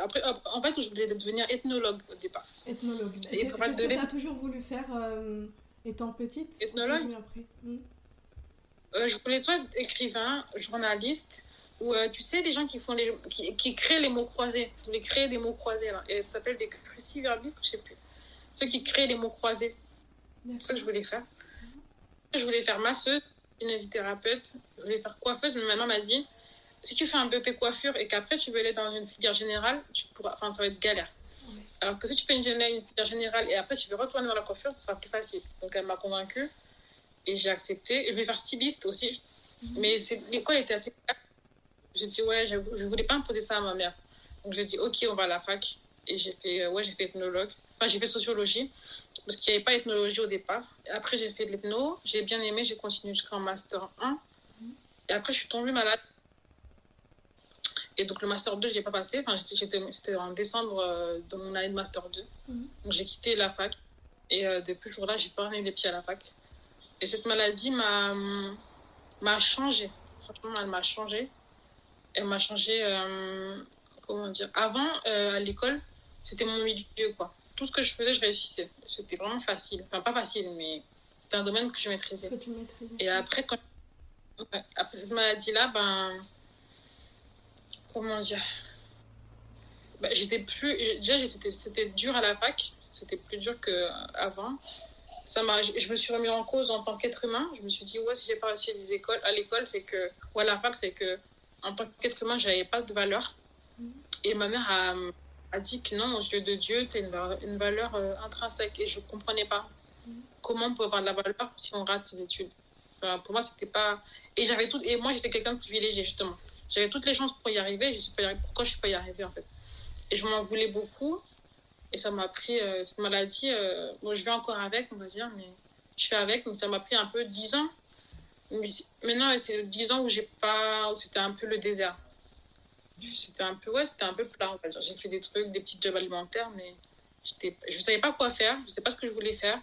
S3: Après, en fait, je voulais devenir ethnologue au départ.
S4: Ethnologue. C'est ce que tu as toujours voulu faire euh, étant petite
S3: Ethnologue après. Hmm. Je voulais être écrivain, journaliste, ou euh, tu sais, les gens qui, font les, qui, qui, créent les mots croisés, vous voulez créer des mots croisés, là, et ça s'appelle des cruciverbistes, je sais plus. Ceux qui créent les mots croisés. C'est ça que je voulais faire. Je voulais faire masseuse, kinésithérapeute, je voulais faire coiffeuse, mais maman m'a dit si tu fais un BP coiffure et qu'après tu veux aller dans une filière générale, tu pourras, enfin, ça va être galère. Alors que si tu fais une, une, filière générale et après tu veux retourner dans la coiffure, ça sera plus facile. Donc elle m'a convaincue et j'ai accepté. Et je vais faire styliste aussi. Mhm. Mais l'école était assez j'ai dit, ouais, je ne voulais pas imposer ça à ma mère. Donc j'ai dit, ok, on va à la fac. Et j'ai fait, euh, ouais, j'ai fait ethnologue. Enfin, j'ai fait sociologie, parce qu'il n'y avait pas ethnologie au départ. après, j'ai fait de l'ethno. J'ai bien aimé, j'ai continué jusqu'en master 1. Et après, je suis tombée malade. Et donc, le master 2, je n'ai pas passé. Enfin, c'était en décembre euh, de mon année de master 2. Mhm. Donc, j'ai quitté la fac. Et euh, depuis ce jour-là, j'ai pas remis les pieds à la fac. Et cette maladie m'a changé. Franchement, elle m'a changé elle m'a changé. Euh, comment dire Avant, euh, à l'école, c'était mon milieu, quoi. Tout ce que je faisais, je réussissais. C'était vraiment facile. Enfin, pas facile, mais c'était un domaine que je maîtrisais.
S4: Que tu maîtrisais.
S3: Et après, quand... après cette maladie-là, ben. Comment dire? Ben, J'étais plus. Déjà, c'était dur à la fac. C'était plus dur qu'avant. Ça m'a, je me suis remis en cause en tant qu'être humain. Je me suis dit, ouais, si j'ai pas réussi à l'école, c'est que, ou à la fac, c'est que en tant qu'être humain, j'avais pas de valeur. Et ma mère a, a dit que non, aux yeux de Dieu, tu as une, une, valeur euh, intrinsèque. Et je comprenais pas comment on peut avoir de la valeur si on rate ses études. Enfin, pour moi, c'était pas. Et, j'avais tout... et moi, j'étais quelqu'un de privilégié, justement. J'avais toutes les chances pour y arriver. Je sais pas pourquoi je ne suis pas y arrivée, en fait. Et je m'en voulais beaucoup. Et ça m'a pris euh, cette maladie. Euh... Bon, je vais encore avec, on va dire, mais je fais avec. Mais ça m'a pris un peu 10 ans. Mais maintenant, c'est 10 ans où j'ai pas. C'était un peu le désert c'était un peu ouais c'était un peu plat j'ai fait des trucs des petits jobs alimentaires mais je savais pas quoi faire je sais pas ce que je voulais faire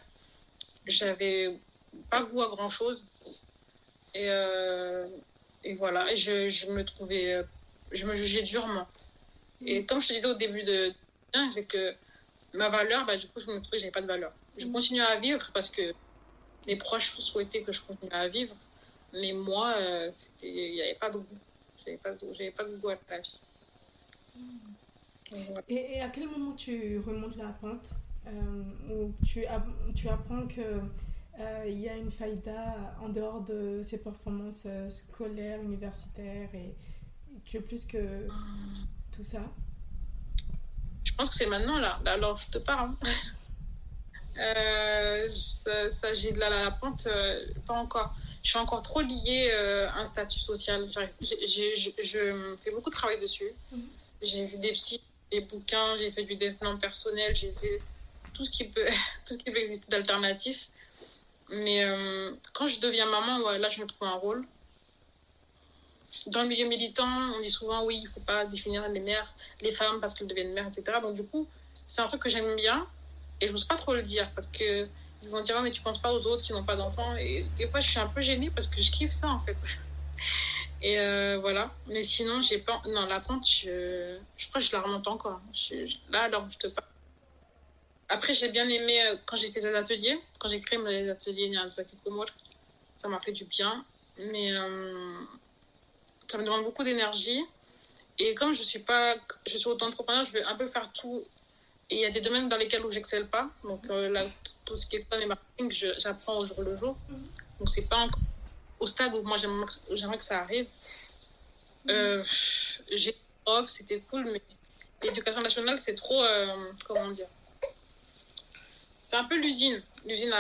S3: j'avais pas goût à grand chose et euh, et voilà je, je, me trouvais je me jugeais durement et comme je te disais au début de c'est que ma valeur bah, du coup je me trouvais que j'avais pas de valeur je mm. continue à vivre parce que mes proches souhaitaient que je continue à vivre mais moi euh, c'était il n'y avait pas de goût j'avais pas, pas de goût à la vie.
S4: Et, et, à quel moment tu remontes la pente euh, où tu, tu apprends que euh, il y a une faïda en dehors de ses performances euh, scolaires, universitaires et tu es plus que tout ça
S3: Je pense que c'est maintenant là. Alors je te parle. ça, ça j'ai de la, la pente, pas encore je suis encore trop liée euh, à un statut social. je fais beaucoup de travail dessus. Mhm. J'ai vu des psy, des bouquins, j'ai fait du développement personnel, j'ai fait tout ce qui peut, *laughs* tout ce qui peut exister d'alternatif. Mais euh, quand je deviens maman, ouais, là, je me trouve un rôle. Dans le milieu militant, on dit souvent, oui, il ne faut pas définir les mères, les femmes parce qu'elles deviennent mères, etc. Donc, du coup, c'est un truc que j'aime bien et je n'ose pas trop le dire parce que ils vont dire oh, mais tu penses pas aux autres qui n'ont pas d'enfants et des fois je suis un peu gênée parce que je kiffe ça en fait *laughs* et euh, voilà mais sinon j'ai pas non la pente je, je crois que je la remonte encore là alors je te parle après j'ai bien aimé euh, quand j'ai fait des ateliers quand j'ai créé mes ateliers Niazaki Komor ça m'a fait du bien mais euh, ça me demande beaucoup d'énergie et comme je suis pas je suis auto-entrepreneur je vais un peu faire tout et il y a des domaines dans lesquels où j'excelle pas. Donc euh, là, tout ce qui est com et marketing, j'apprends au jour le jour. Mhm. Donc c'est pas encore au stade où moi j'aimerais que ça arrive. Mhm. Euh, j'ai prof, c'était cool, mais l'éducation nationale, c'est trop, comment dire, c'est un peu l'usine. L'usine,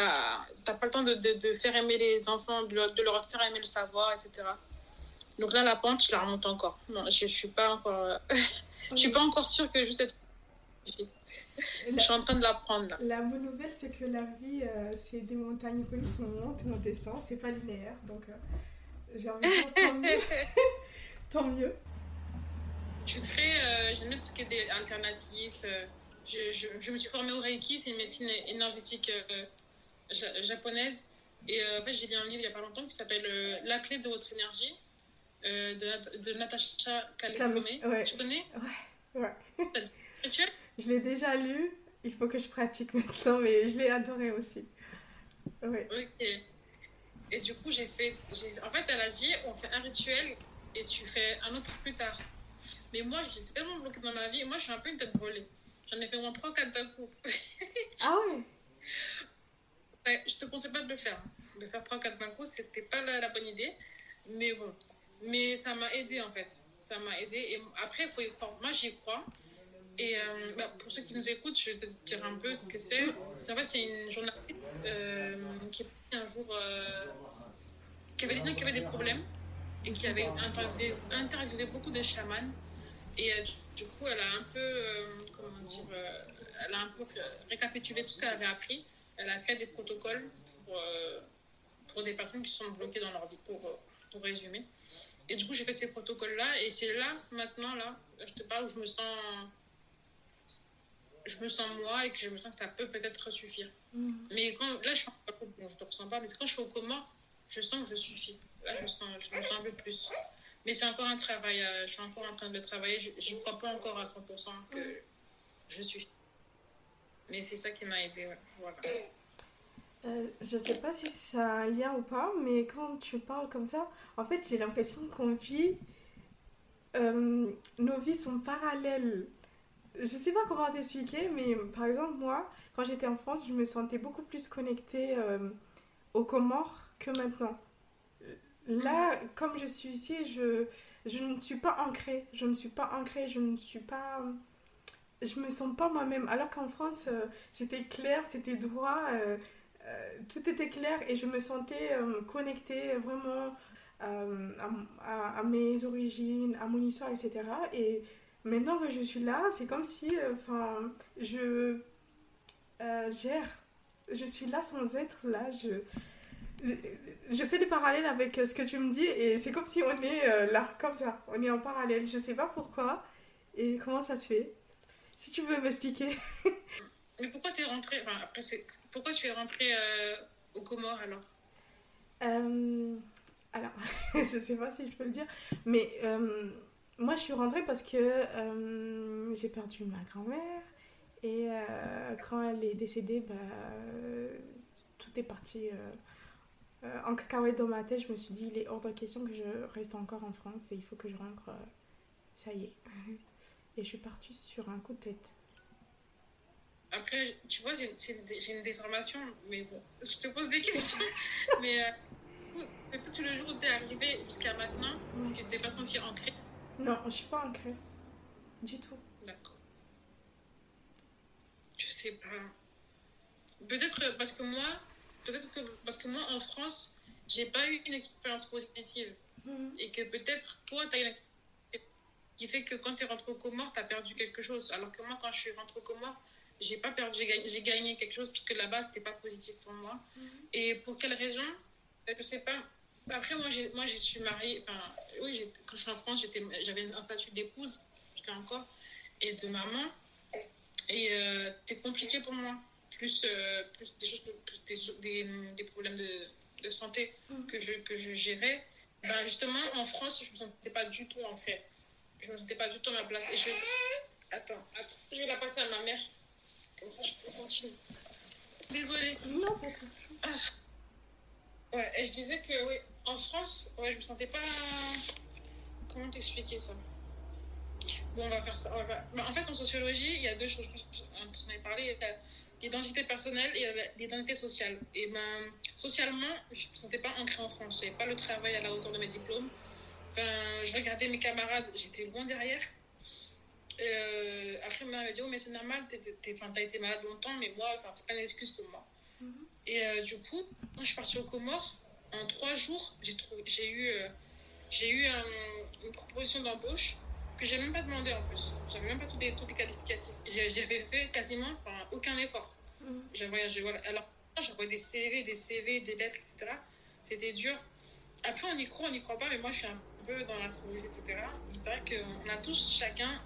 S3: t'as pas le temps de, de, faire aimer les enfants, de leur, de leur, faire aimer le savoir, etc. Donc là, la pente, je la remonte encore. Non, je, je suis pas encore, *laughs* je suis pas encore sûre que juste être je suis en train de l'apprendre.
S4: La bonne nouvelle, c'est que la vie, euh, c'est des montagnes russes, on monte et on descend, c'est pas linéaire. Donc, euh, j'ai envie de dire tant mieux. *laughs* tant mieux.
S3: Je suis très. Euh, J'aime bien tout ce qui est des alternatifs. Je, je, je, me suis formée au Reiki, c'est une médecine énergétique japonaise. Et en fait, j'ai lu un livre il n'y a pas longtemps qui s'appelle La clé de votre énergie de, de Natacha Calestrome. Tu connais?
S4: Ouais. ouais. *laughs* Je l'ai déjà lu, il faut que je pratique maintenant, mais je l'ai adoré aussi.
S3: Ouais. Ok. Et du coup, j'ai fait. En fait, elle a dit on fait un rituel et tu fais un autre plus tard. Mais moi, j'étais tellement bloquée dans ma vie. Moi, je suis un peu une tête brûlée. J'en ai fait au moins 3-4 d'un coup.
S4: ah ouais?
S3: Ouais, Je te conseille pas de le faire. De faire 3-4 d'un coup, c'était pas la, la, bonne idée. Mais bon. Mais ça m'a aidé en fait. Ça m'a aidé. Et après, il faut y croire. Moi, j'y crois. Et euh, bah, pour ceux qui nous écoutent, je vais te dire un peu ce que c'est. C'est en fait, c'est une journaliste euh, qui un jour. Euh, qui avait des problèmes et qui avait interviewé, interviewé beaucoup de chamans. Et du coup, elle a un peu. comment dire Elle a un peu récapitulé tout ce qu'elle avait appris. Elle a créé des protocoles pour, pour des personnes qui sont bloquées dans leur vie, pour, pour résumer. Et du coup, j'ai fait ces protocoles-là. Et c'est là, maintenant, là, je te parle, où je me sens je me sens moi et que je me sens que ça peut peut-être suffire. Mm. Mais quand, là, je, suis bon, je te ressens pas, mais quand je suis au Comores, je sens que je suffis. Là, je, sens, je me sens un peu plus. Mais c'est encore un travail, euh, je suis encore en train de le travailler. Je ne crois pas encore à 100% que je suis. Mais c'est ça qui m'a aidé. Voilà.
S4: Euh, je sais pas si ça a un lien ou pas, mais quand tu parles comme ça, en fait, j'ai l'impression qu'on vit. Euh, nos vies sont parallèles je sais pas comment t'expliquer, mais par exemple, moi, quand j'étais en France, je me sentais beaucoup plus connectée euh, aux Comores que maintenant. Là, comme je suis ici, je, je ne suis pas ancrée. Je ne suis pas ancrée, je ne suis pas. Je me sens pas moi-même. Alors qu'en France, euh, c'était clair, c'était droit, euh, euh, tout était clair et je me sentais connectée vraiment à, à, mes origines, à mon histoire, etc. Et maintenant que je suis là, c'est comme si enfin je gère. Je suis là sans être là. Je, je fais des parallèles avec euh, ce que tu me dis et c'est comme si on est euh, là, comme ça. On est en parallèle. Je sais pas pourquoi et comment ça se fait. Si tu veux m'expliquer.
S3: Mais pourquoi tu es rentrée enfin, après, Pourquoi tu es rentrée euh, au Comores alors?
S4: Alors, *laughs* je sais pas si je peux le dire, mais moi je suis rentrée parce que j'ai perdu ma grand-mère et quand elle est décédée, bah, tout est parti euh, en cacahuète dans ma tête, je me suis dit, il est hors de question que je reste encore en France et il faut que je rentre. Euh, ça y est. *laughs* Et je suis partie sur un coup de tête.
S3: Après, tu vois, j'ai une, déformation, mais bon, je te pose des questions. *laughs* mais euh, depuis le jour où tu es arrivée jusqu'à maintenant, tu t'es pas sentie ancrée?
S4: Non, je suis pas ancrée. Du tout.
S3: D'accord. Je sais pas. Peut-être parce que moi, peut-être que parce que moi en France, j'ai pas eu une expérience positive mhm. et que peut-être toi tu as une qui fait que quand tu es rentré au Comores, tu as perdu quelque chose. Alors que moi, quand je suis rentrée au Comores, j'ai pas perdu, j'ai gagné, quelque chose puisque là-bas, c'était pas positif pour moi. Mhm. Et pour quelle raison? Je sais pas. Après, moi, moi, je suis mariée. Enfin, oui, quand je suis en France, j'avais un statut d'épouse, jusqu'à encore, et de maman. Et euh, c'était compliqué pour moi plus, euh, plus des choses, des, des, problèmes de, de santé mm. que, je, que je gérais. Ben justement, en France, je ne me sentais pas du tout en fait. Je ne me sentais pas du tout à ma place. Et je... Attends, attends, je vais la passer à ma mère. Comme ça, je peux continuer. Désolée.
S4: Non, pas tout
S3: ah. Ouais, et je disais que oui, en France, ouais, je me sentais pas. Comment t'expliquer ça? Bon, on va faire ça. Ben, en fait, en sociologie, il y a deux choses. On en avait parlé l'identité personnelle et l'identité sociale. Et ben, socialement, je ne me sentais pas ancrée en France. Je n'avais pas le travail à la hauteur de mes diplômes. Enfin, je regardais mes camarades, j'étais loin derrière. Euh, après, ma mère m'a dit, oh, mais c'est normal, tu as été malade longtemps, mais moi, enfin, c'est pas une excuse pour moi. Mm-hmm. Et euh, du coup, quand je suis partie aux Comores, en trois jours, j'ai eu, euh, j'ai eu une proposition d'embauche que j'ai même pas demandé en plus. J'avais même pas tous les, tous les qualificatifs. J'avais fait quasiment aucun effort. Mm. J'ai voyagé, voilà. Alors, j'envoyais des CV, des CV, des lettres, etc. C'était dur. Après, on y croit, on n'y croit pas, mais moi, je suis un peu dans l'astrologie, etc. Il paraît qu'on a tous, chacun,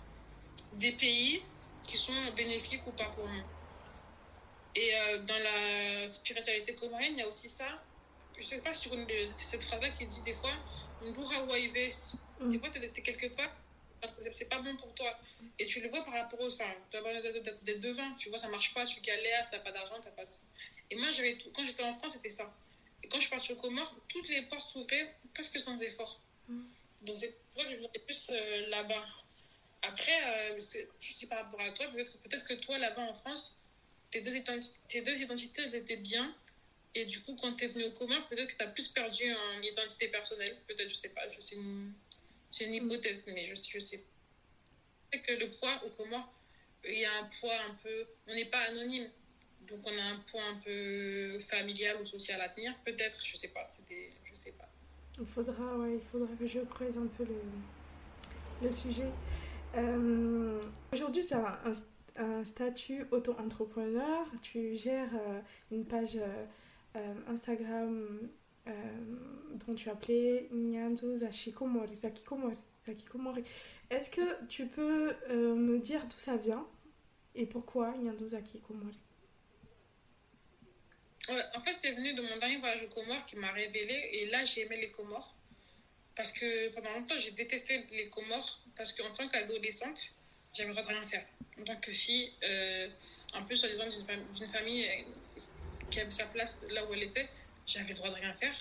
S3: des pays qui sont bénéfiques ou pas pour nous. Et euh, dans la spiritualité comorienne, il y a aussi ça. Je sais pas si tu connais cette phrase-là qui dit des fois, Mbura Waibes. Mm. Des fois, tu es quelque part, c'est pas bon pour toi. Et tu le vois par rapport aux. Enfin, tu vas d'être devant, tu vois, ça marche pas, tu galères, t'as pas d'argent, t'as pas de. Et moi, j'avais tout. Quand j'étais en France, c'était ça. Et quand je suis partie au Comores, toutes les portes s'ouvraient presque sans effort. Mm. Donc, c'est pour ça que je voulais plus euh, là-bas. Après, euh, je dis par rapport à toi, peut-être peut que toi, là-bas en France, tes deux, tes deux identités, elles étaient bien. Et du coup, quand tu es venu au Comores, peut-être que tu as plus perdu en identité personnelle. Peut-être, je sais pas, je sais. C'est une hypothèse, mais je, je sais que le poids au Comores, il y a un poids un peu. On n'est pas anonyme. Donc on a un poids un peu familial ou social à tenir, peut-être, je sais pas, je sais pas.
S4: Il faudra, ouais, il faudra que je creuse un peu le, le sujet. Euh, aujourd'hui, tu as un, un statut auto-entrepreneur, tu gères euh, une page euh, Instagram euh, dont tu appelais Nyanzo Zakikomori. Zakikomori. Est-ce que tu peux euh, me dire d'où ça vient et pourquoi Nyanzo Zakikomori?
S3: En fait, c'est venu de mon dernier voyage aux Comores qui m'a révélé et là, j'ai aimé les Comores. Parce que pendant longtemps, j'ai détesté les Comores parce qu'en tant qu'adolescente, de rien faire. En tant que fille, euh, un peu soi-disant d'une famille qui avait sa place là où elle était, j'avais le droit de rien faire.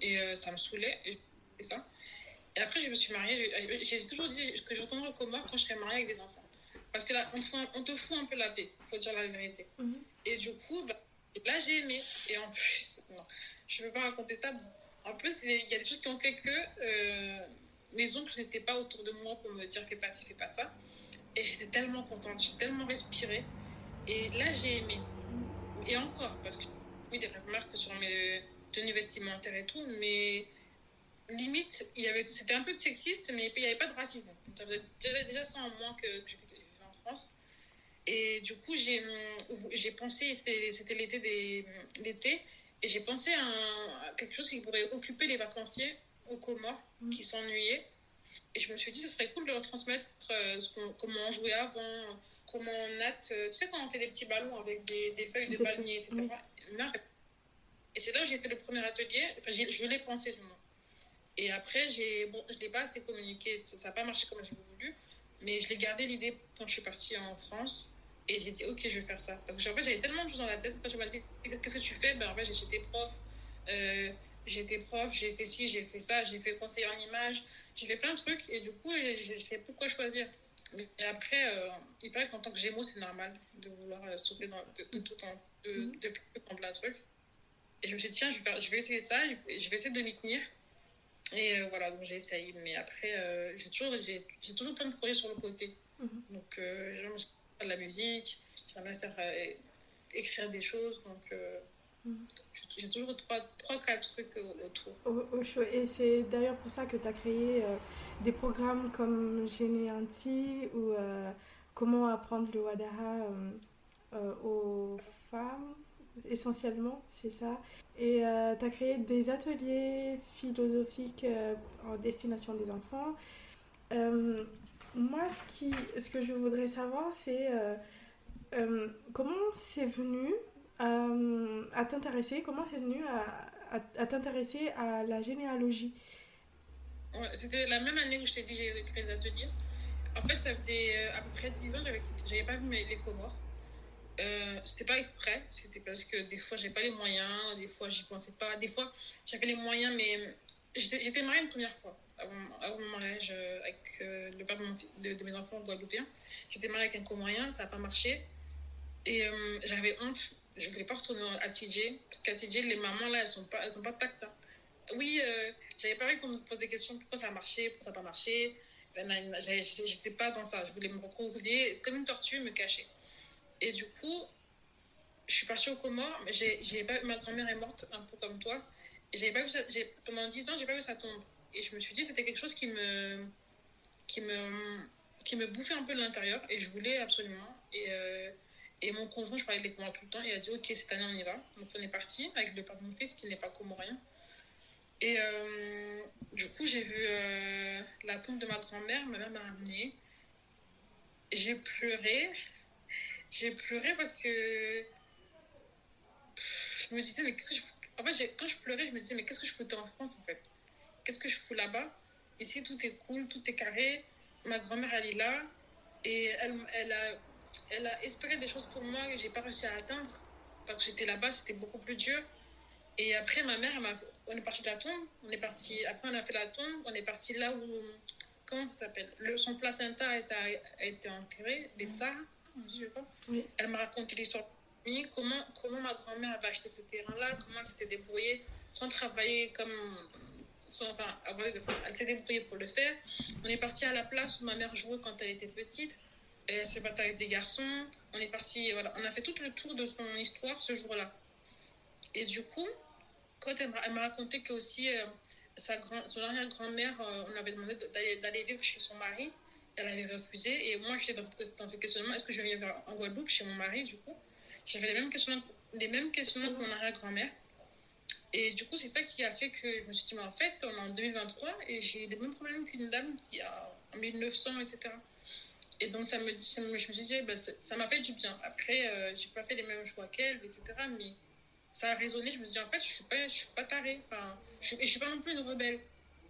S3: Et euh, ça me saoulait. Et, ça. Et après, je me suis mariée. J'ai toujours dit que je retournerais au coma quand je serais mariée avec des enfants. Parce que là, on, te fout un peu la paix. Il faut dire la vérité. Mhm. Et du coup, bah, là, j'ai aimé. Et en plus, *laughs* non, je ne peux pas raconter ça. En plus, il y a des choses qui ont fait que. Euh, mes oncles n'étaient pas autour de moi pour me dire fais pas ci, fais pas ça. Et j'étais tellement contente, j'ai tellement respiré. Et là, j'ai aimé. Et encore, parce que mis des remarques sur mes tenues vestimentaires et tout, mais limite, il y avait, c'était un peu de sexiste, mais il n'y avait pas de racisme. J'avais déjà ça en moins que, que j'ai en France. Et du coup, j'ai, j'ai pensé, c'était, c'était l'été, des, l'été, et j'ai pensé à, à, quelque chose qui pourrait occuper les vacanciers aux Comores mmh. qui s'ennuyaient. Et je me suis dit, ce serait cool de leur transmettre euh, ce comment on jouait avant, comment on natte. Euh, tu sais, quand on fait des petits ballons avec des, des feuilles de palmier, etc. Oui. Et c'est là où j'ai fait le premier atelier. Enfin, je l'ai pensé du moins. Et après, bon, je ne l'ai pas assez communiqué. Ça n'a pas marché comme j'ai voulu. Mais je l'ai gardé l'idée quand je suis partie en France. Et j'ai dit, OK, je vais faire ça. Donc, en fait, j'avais tellement de choses dans la tête. Quand je dit, qu'est-ce que tu fais? Ben, En fait, j'étais prof. Euh, j'étais prof, j'ai fait ci, j'ai fait ça, j'ai fait conseiller en image, j'ai fait plein de trucs. Et du coup, je sais pourquoi choisir. Mais après, euh, il paraît qu'en tant que Gémeaux, c'est normal de vouloir euh, sauter dans, de, de, tout en, de, -hmm. de, plein de trucs. Et je me suis dit, tiens, je vais, faire, je vais essayer ça, je vais essayer de m'y tenir. Et euh, voilà, donc j'ai essayé. Mais après, euh, j'ai toujours, j'ai toujours plein de projets sur le côté. -hmm. Donc, j'aime faire de la musique, j'aime faire écrire des choses. Donc, -hmm. j'ai toujours trois, trois, quatre trucs autour.
S4: Et c'est d'ailleurs pour ça que tu as créé des programmes comme Généanti ou Comment apprendre le Wadaha aux femmes essentiellement, c'est ça. Et euh, tu as créé des ateliers philosophiques euh, en destination des enfants. Euh, moi, ce, qui, ce que je voudrais savoir, c'est comment c'est venu à t'intéresser, comment c'est venu à t'intéresser à la généalogie?
S3: Ouais, C'était la même année où je t'ai dit j'ai créé des ateliers. En fait, ça faisait à peu près 10 ans que j'avais pas vu mes, les Comores. Euh, c'était pas exprès, c'était parce que des fois j'ai pas les moyens, des fois j'y pensais pas, des fois j'avais les moyens, mais j'étais mariée une première fois avant, mon mariage euh, avec euh, le père de, mon, de, de, mes enfants guadeloupéens. J'étais mariée avec un Comorien, ça n'a pas marché et euh, j'avais honte. Je voulais pas retourner à TJ parce qu'à TJ les mamans là elles sont pas, elles sont pas tact. Hein. Oui, j'avais pas envie qu'on me pose des questions pourquoi ça a marché, pourquoi ça n'a pas marché. Ben, j'étais pas dans ça, je voulais me recourir comme une tortue, me cacher. Et du coup, je suis partie aux Comores, mais j'ai ma grand-mère est morte, un peu comme toi. Et pas vu ça, pendant 10 ans, j'ai pas vu sa tombe. Et je me suis dit, c'était quelque chose qui me, qui, me, qui me bouffait un peu de l'intérieur. Et je voulais absolument. Et, euh, mon conjoint, je parlais des Comores tout le temps. Il a dit, OK, cette année, on y va. Donc on est parti avec le père de mon fils, qui n'est pas comorien. Et euh, du coup, j'ai vu euh, la tombe de ma grand-mère. Ma mère m'a ramenée. J'ai pleuré j'ai pleuré parce que je me disais, mais qu'est-ce que je fous? En fait, quand je pleurais, je me disais, mais qu'est-ce que je foutais en France, en fait? Qu'est-ce que je fous là-bas? Ici, tout est cool, tout est carré. Ma grand-mère, elle est là. Et elle, elle, a, elle a espéré des choses pour moi que j'ai pas réussi à atteindre. Parce que j'étais là-bas, c'était beaucoup plus dur. Et après, ma mère, on est parti de la tombe. On est parti, après, on a fait la tombe. On est parti là où, comment ça s'appelle? Son placenta a été, a été enterré, les tsars. Je sais pas. Oui. Elle m'a raconté l'histoire comment, comment ma grand-mère avait acheté ce terrain-là, comment elle s'était débrouillée sans travailler comme. Sans, enfin, elle s'est débrouillée pour le faire. On est parti à la place où ma mère jouait quand elle était petite. Et elle se battait avec des garçons. On est parti, voilà, on a fait tout le tour de son histoire ce jour-là. Et du coup, quand elle, m'a raconté que aussi euh, sa grand, son arrière-grand-mère, euh, on avait demandé d'aller vivre chez son mari elle avait refusé. Et moi, j'étais dans, ce questionnement est-ce que je vais vivre en Guadeloupe chez mon mari, du coup? J'avais les mêmes questionnements, les mêmes questionnements que mon arrière-grand-mère. Et du coup, c'est ça qui a fait que je me suis dit, mais en fait, on est en 2023 et j'ai les mêmes problèmes qu'une dame qui a en 1900, etc. Et donc, ça me, ça me je me suis dit, bah, ça m'a fait du bien. Après, euh, j'ai pas fait les mêmes choix qu'elle, etc. Mais ça a résonné. Je me suis dit, en fait, je suis pas, je suis pas tarée. Enfin, je, je suis pas non plus une rebelle.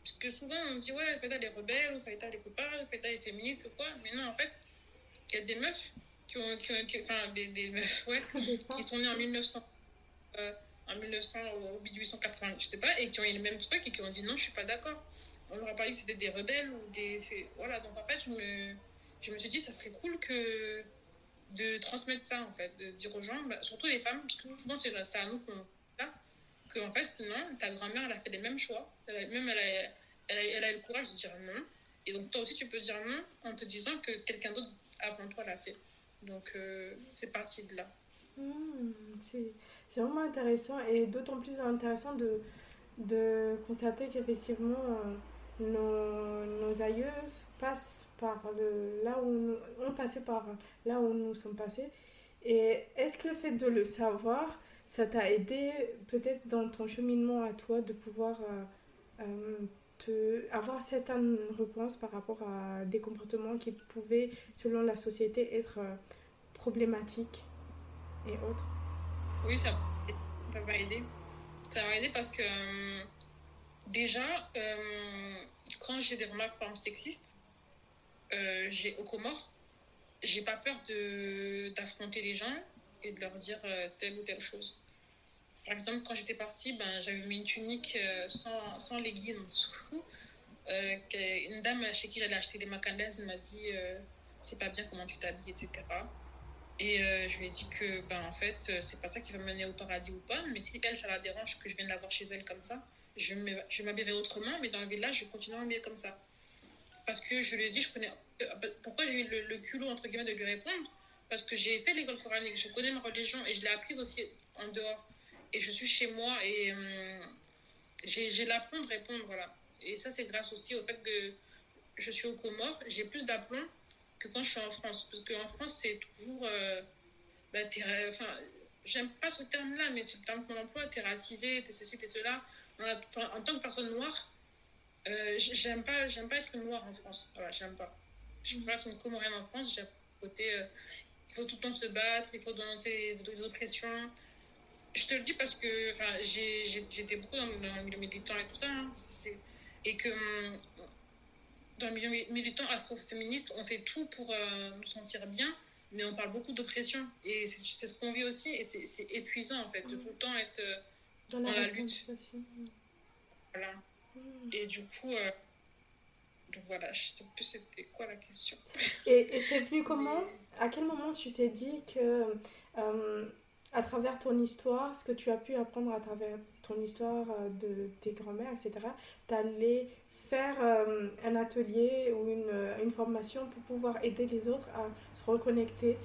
S3: Parce que souvent, on dit, ouais, Faïda des rebelles, ou Faïda des copains, ou Faïda des féministes, ou quoi. Mais non, en fait, il y a des meufs qui ont. Qui ont qui, enfin, des, des meufs, ouais, *laughs* qui sont nées en 1900. Euh, en 1900 ou 1880, je sais pas, et qui ont eu le même truc et qui ont dit non, je suis pas d'accord. On leur a parlé que c'était des rebelles ou des. Voilà, donc en fait, je me, je me suis dit, ça serait cool que de transmettre ça, en fait, de dire aux gens, bah, surtout les femmes, parce que souvent c'est à nous qu'on. Que en fait, non, ta grand-mère, elle a fait les mêmes choix. Elle a, même elle a, elle a, elle a eu le courage de dire non. Et donc, toi aussi, tu peux dire non en te disant que quelqu'un d'autre avant toi l'a fait. Donc, euh, c'est parti de là.
S4: C'est c'est vraiment intéressant et d'autant plus intéressant de, de constater qu'effectivement euh, nos, nos aïeux passent par là où ont passé par là où nous sommes passés. Et est-ce que le fait de le savoir, ça t'a aidé peut-être dans ton cheminement à toi de pouvoir euh, euh, te, avoir certaines réponses par rapport à des comportements qui pouvaient, selon la société, être euh, problématiques et autres?
S3: Oui, ça m'a aidé. Ça m'a aidé parce que déjà, quand j'ai des remarques par exemple sexistes, j'ai au Comores, j'ai pas peur d'affronter les gens et de leur dire euh, telle ou telle chose. Par exemple, quand j'étais partie, ben, j'avais mis une tunique euh, sans, sans leggings en dessous. Euh, une dame chez qui j'allais acheter des macandaises m'a dit euh, c'est pas bien comment tu t'habilles, etc. Et euh, je lui ai dit que, ben, en fait, euh, c'est pas ça qui va me mener au paradis ou pas. Mais si elle, ça la dérange que je vienne la voir chez elle comme ça, je m'habillerai autrement. Mais dans le village, je continue à m'habiller comme ça. Parce que je lui ai dit, je connais. Pourquoi j'ai eu le, culot, entre guillemets, de lui répondre? Parce que j'ai fait l'école coranique, je connais ma religion et je l'ai apprise aussi en dehors. Et je suis chez moi et hum, j'ai l'aplomb de répondre, voilà. Et ça, c'est grâce aussi au fait que je suis au Comores, j'ai plus d'aplomb que quand je suis en France. Parce qu'en France, c'est toujours. Euh, bah, enfin, j'aime pas ce terme-là, mais c'est le terme qu'on emploie t'es racisé, t'es ceci, t'es cela. En tant que personne noire, euh, j'aime pas, j'aime pas être une noire en France. Voilà, j'aime pas. Je préfère être une comorienne en France. J'ai un côté. euh, il faut tout le temps se battre, il faut dénoncer les, les oppressions. Je te le dis parce que enfin, j'ai- j'ai- j'étais beaucoup dans, dans le milieu militant et tout ça. hein. Et que hum, dans le milieu mi- militant afro-féministe, on fait tout pour euh, nous sentir bien, mais on parle beaucoup d'oppression. Et c'est ce qu'on vit aussi, et c'est épuisant en fait, de tout le temps être.
S4: dans la,
S3: la lutte. voilà. Et du coup, euh, donc voilà, je sais plus c'était quoi la question.
S4: Et, et c'est venu comment? À quel moment tu t'es dit que, euh, à travers ton histoire, ce que tu as pu apprendre à travers ton histoire euh, de tes grands-mères, etc., t'allais faire euh, un atelier ou une, une formation pour pouvoir aider les autres à se reconnecter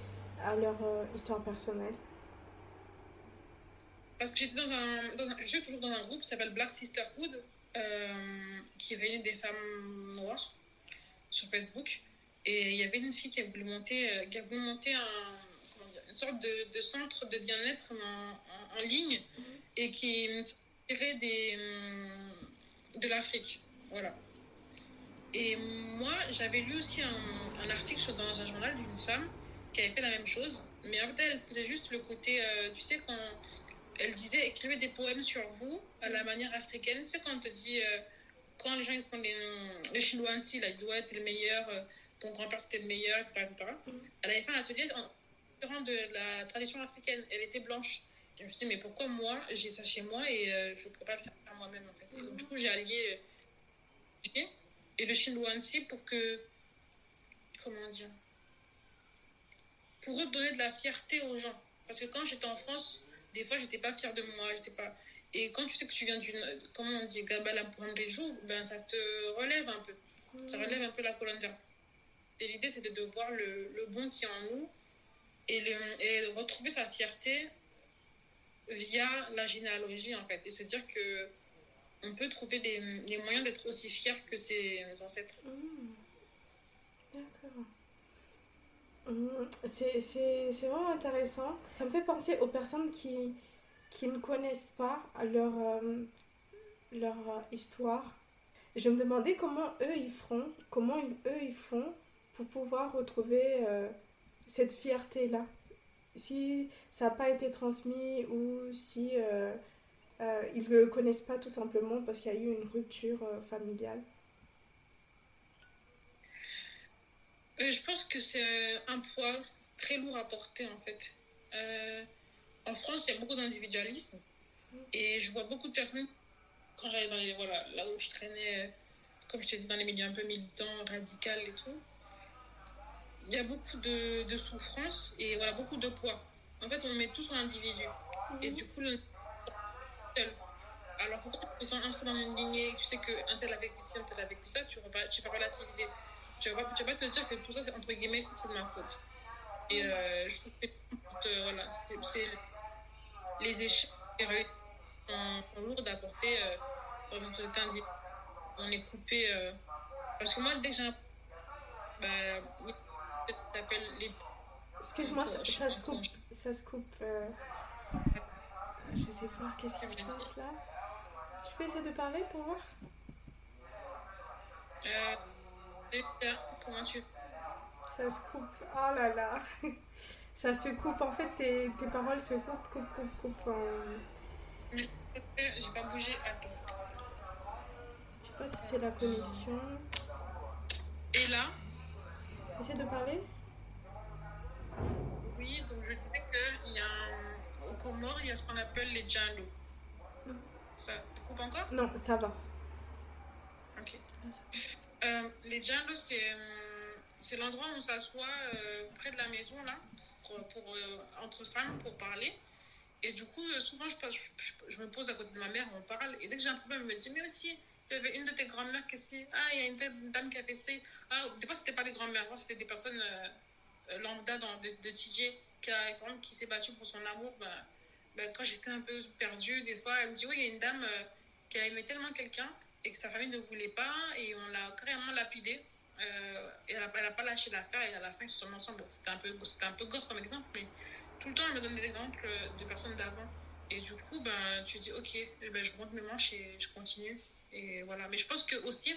S4: à leur euh, histoire personnelle?
S3: Parce que j'étais dans un, dans un- je suis toujours dans un groupe qui s'appelle Black Sisterhood, euh, qui réunit des femmes noires sur Facebook. Et il y avait une fille qui a voulu monter, euh, qui a voulu monter un, comment dire, une sorte de, de centre de bien-être en, en- en ligne et qui s'inspirait des, hum, de l'Afrique. Voilà. Et moi, j'avais lu aussi un, un article dans un journal d'une femme qui avait fait la même chose, mais en fait, elle faisait juste le côté, euh, tu sais, quand elle disait écrivez des poèmes sur vous à la manière africaine. Tu sais, quand on te dit, euh, quand les gens ils font des, les chinois-anti, là, ils disent ouais, t'es le meilleur, euh, ton grand-père c'était le meilleur, etc. etc.
S4: Mhm.
S3: Elle avait fait un atelier en différent de la tradition africaine. Elle était blanche. Et je me suis dit, mais pourquoi moi, j'ai ça chez moi et euh, je ne pourrais pas le faire moi-même en fait. Et donc, du coup, j'ai allié et le chinois-anti pour que, comment dire, pour redonner de la fierté aux gens. Parce que quand j'étais en France, des fois, j'étais pas fière de moi, j'étais pas. Et quand tu sais que tu viens d'une, comment on dit, Gabala pour les jours, ben ça te relève un peu. Ça relève un peu la colonne vertébrale. Et l'idée, c'était de voir le, le bon qui est en nous et, le, et de retrouver sa fierté via la généalogie, en fait. Et se dire que on peut trouver les, les moyens d'être aussi fier que ses ancêtres.
S4: Hmm. D'accord. Hmm, C'est vraiment intéressant. Ça me fait penser aux personnes qui, qui ne connaissent pas leur, euh, leur euh, histoire. Je me demandais comment eux ils feront, comment ils- eux ils font pour pouvoir retrouver euh, cette fierté-là. Si ça n'a pas été transmis ou si ils ne le connaissent pas tout simplement parce qu'il y a eu une rupture familiale.
S3: Euh, je pense que c'est euh, un poids très lourd à porter en fait. Euh, en France, il y a beaucoup d'individualisme et je vois beaucoup de personnes quand j'allais dans les voilà là où je traînais, comme je t'ai dit dans les milieux un peu militants, radicaux et tout. Il y a beaucoup de, de souffrance et voilà beaucoup de poids. En fait, on met tout sur l'individu et du coup le seul. Alors que quand tu te sont inscrits dans une lignée, tu sais qu'un tel a vécu ci, un tel a vécu ça, tu ne vas, tu vas relativiser. Tu vas, tu vas pas te dire que tout ça, c'est entre guillemets, c'est de ma faute. Et euh, je trouve que euh, voilà, c'est les échecs sont, sont lourds d'apporter euh, dans On est coupé. Euh, parce que moi, dès que j'ai un. Bah, les.
S4: Excuse-moi, ça, ça, se coupe. Ça se coupe. Je sais voir qu'est-ce qui se passe là. Tu peux essayer de parler pour voir?
S3: Comment tu.
S4: Ça se coupe. Oh là là. *laughs* Ça se coupe. En fait, tes, tes paroles se coupent, coupent, coupent, coupent. En...
S3: J'ai pas bougé. Attends.
S4: Je sais pas si c'est la connexion.
S3: Et là?
S4: Essaie de parler
S3: Oui, donc je disais qu'il y a un... au Comores, il y a ce qu'on appelle les djalo. Ça coupe encore?
S4: Non, ça va.
S3: Ok. Euh, les djalo, c'est c'est l'endroit où on s'assoit euh, près de la maison, là, pour, euh, entre femmes, pour parler. Et du coup, euh, souvent, je, passe, je, me pose à côté de ma mère, on parle. Et dès que j'ai un problème, elle me dit, mais aussi, il y avait une de tes grand-mères qui s'est... Ah, il y a une, dame qui a fait. Ah, des fois, c'était pas des grand-mères, c'était des personnes euh, lambda dans, de, de TJ qui, a, par exemple, qui s'est battue pour son amour. Ben, quand j'étais un peu perdue, des fois, elle me dit, oui, il y a une dame euh, qui a aimé tellement quelqu'un et que sa famille ne voulait pas et on l'a carrément lapidée. Euh, elle n'a pas lâché l'affaire et à la fin, ils se sont mis ensemble. C'était un, peu, un peu gore comme exemple, mais tout le temps, elle me donne des exemples de personnes d'avant. Et du coup, ben, tu dis, ok, ben, je remonte mes manches et je continue. Et voilà. Mais je pense que aussi,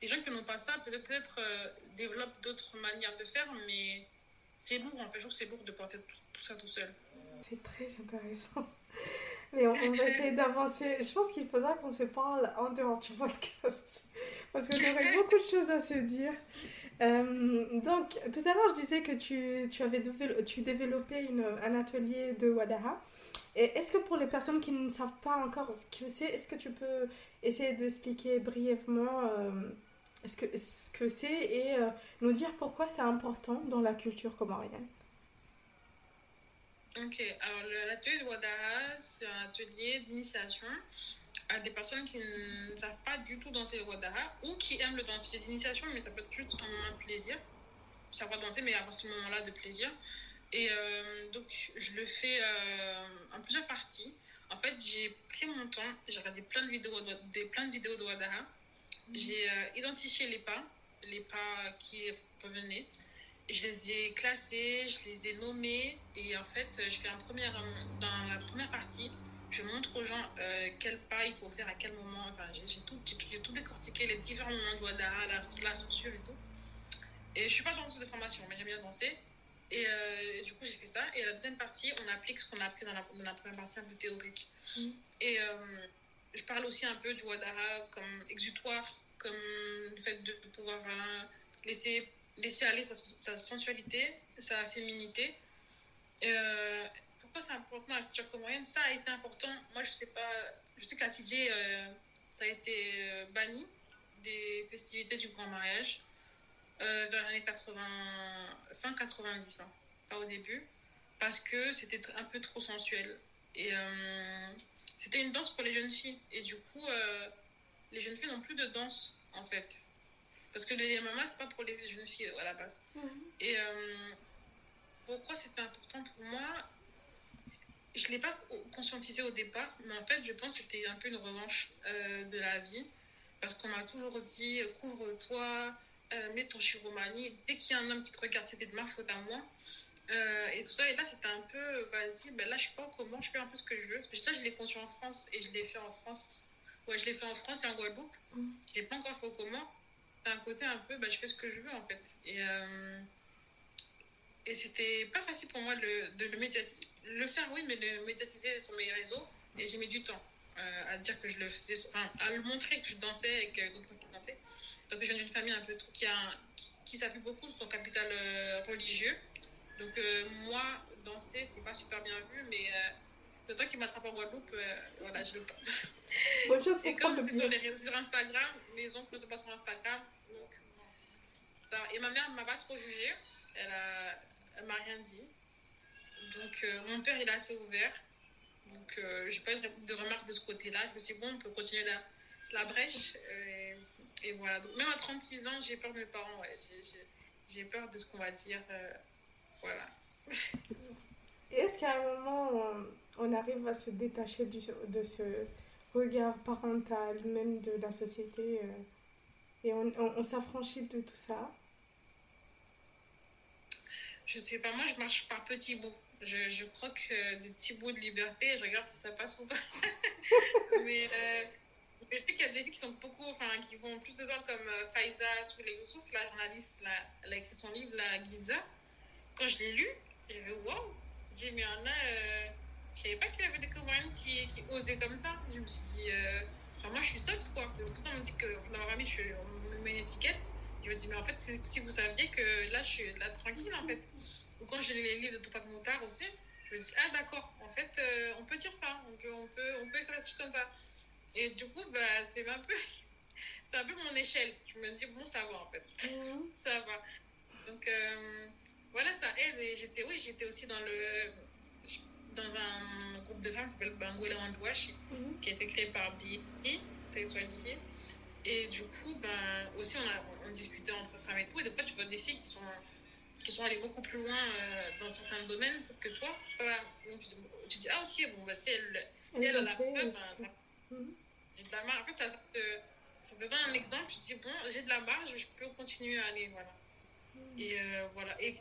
S3: les gens qui n'ont pas ça, peut-être euh, développent d'autres manières de faire, mais c'est lourd, en fait. Je trouve c'est lourd de porter tout, ça tout seul.
S4: C'est très intéressant. Mais on, on va essayer d'avancer. Je pense qu'il faudra qu'on se parle en dehors du podcast. Parce qu'on aurait *laughs* beaucoup de choses à se dire. Euh, donc, tout à l'heure, je disais que tu, tu avais développé, tu développais une, un atelier de Wadaha. Et est-ce que pour les personnes qui ne savent pas encore ce que c'est, est-ce que tu peux essayer d'expliquer brièvement euh, ce que ce que c'est et euh, nous dire pourquoi c'est important dans la culture comorienne?
S3: Ok, alors l'atelier de Wadaha, c'est un atelier d'initiation à des personnes qui ne savent pas du tout danser le Wadaha ou qui aiment le danser. Les initiations, mais ça peut être juste un moment de plaisir. Savoir danser, mais avoir ce moment-là de plaisir. Et euh, donc, je le fais euh, en plusieurs parties. En fait, j'ai pris mon temps, j'ai regardé plein de vidéos de, des, plein de, vidéos de Wadaha. Mmh. J'ai euh, identifié les pas, les pas qui revenaient. Je les ai classés, je les ai nommés. Et en fait, je fais un premier, dans la première partie, je montre aux gens euh, quel pas il faut faire à quel moment. Enfin, j'ai tout, tout, tout, décortiqué, les différents moments de Wadaha, la, la structure et tout. Et je suis pas danseuse de formation, mais j'aime bien danser. Et euh, du coup, j'ai fait ça. Et la deuxième partie, on applique ce qu'on a appris dans la, dans la, première partie un peu théorique. Mmh. Et euh, je parle aussi un peu du Wadaha comme exutoire, comme le fait de, pouvoir euh, laisser, laisser aller sa, sensualité, sa féminité. Euh, pourquoi c'est important dans la culture comorienne? Ça a été important. Moi, je sais pas. Je sais qu'à TJ, ça a été banni des festivités du grand mariage euh, vers les années 80, fin 90, hein, pas au début, parce que c'était un peu trop sensuel. Et euh, c'était une danse pour les jeunes filles. Et du coup, euh, les jeunes filles n'ont plus de danse, en fait. Parce que les mamas, c'est pas pour les jeunes filles à la base. -hmm. Et pourquoi c'était important pour moi Je ne l'ai pas conscientisé au départ, mais en fait, je pense que c'était un peu une revanche de la vie. Parce qu'on m'a toujours dit couvre-toi, euh, mets ton chiromanie. Dès qu'il y a un homme qui te regarde, c'était de ma faute à moi. Euh, et tout ça. Et là, c'était un peu, vas-y, ben là, je sais pas comment, je fais un peu ce que je veux. Parce que ça, je l'ai conçu en France et je l'ai fait en France. Ouais, je l'ai fait en France et en Guadeloupe. Mm. Je l'ai pas encore fait au comment. Un côté un peu, ben, je fais ce que je veux, en fait. Et, euh, et c'était pas facile pour moi de, de le médiatiser. Le faire, oui, mais le médiatiser sur mes réseaux. Et j'ai mis du temps euh, à dire que je le faisais, enfin, à le montrer que je dansais et que d'autres qui dansaient. Donc, je viens d'une famille un peu qui, a, qui, qui s'appuie beaucoup sur son capital euh, religieux. Donc, euh, moi, danser, c'est pas super bien vu, mais euh, le temps qu'il m'attrape en Guadeloupe, voilà, je le tente.
S4: Bonne chose pour
S3: Et comme c'est sur, les, sur Instagram, mes oncles ne sont pas sur Instagram. Et ma mère ne m'a pas trop jugée. Elle, a, elle m'a rien dit. Donc, mon père, il est assez ouvert. Donc, euh, j'ai pas de remarques de ce côté-là. Je me suis dit, bon, on peut continuer la, la brèche. Et, et voilà. Donc, même à 36 ans, j'ai peur de mes parents. Ouais. J'ai peur de ce qu'on va dire. Euh, voilà. *laughs*
S4: Est-ce qu'à un moment, on, on, arrive à se détacher du, de ce regard parental, même de la société, euh, on, s'affranchit de tout ça
S3: Je sais pas, moi je marche par petits bouts. Je, je crois que des petits bouts de liberté, je regarde si ça passe ou pas. *laughs* mais, euh, je sais qu'il y a des filles qui sont beaucoup, enfin, qui vont plus dedans, comme euh, Faiza Soule Youssouf, la journaliste, la, elle a écrit son livre, La Giza. Quand je l'ai lu, j'ai vu, waouh, j'ai mis un a, euh, je savais pas qu'il y avait des Comoriennes qui, qui osaient comme ça. Je me suis dit, euh, moi je suis soft quoi. Tout le monde me dit que dans ma famille, je suis, une étiquette. Je me dis, mais en fait, si vous saviez que là, je suis là tranquille en fait. Ou quand j'ai les livres de Moutard aussi, je me dis, ah d'accord, en fait, euh, on peut dire ça, on peut, on peut, on peut écrire comme ça. Et du coup, bah, c'est un peu, *laughs* c'est un peu mon échelle. Je me dis, bon, ça va en fait. Mmh. *laughs* ça va. Donc, euh, voilà, ça aide. Et j'étais, oui, j'étais aussi dans le, dans un groupe de femmes qui s'appelle Bangola Wandwashi, mmh. qui a été créé par Bi, c'est Swahili. Et du coup, ben, aussi, on, a, on discutait entre femmes et tout. Et des fois, tu vois des filles qui sont, qui sont allées beaucoup plus loin euh, dans certains domaines que toi. Voilà. Donc, tu, tu dis, ah, ok, bon, bah, si elle, si elle, elle a fait ça, ben, ça. Mmh j'ai de la marge. En fait, ça, ça, te donne un exemple. Je dis, bon, j'ai de la marge, je peux continuer à aller. Voilà. Mm. Et euh, voilà. Et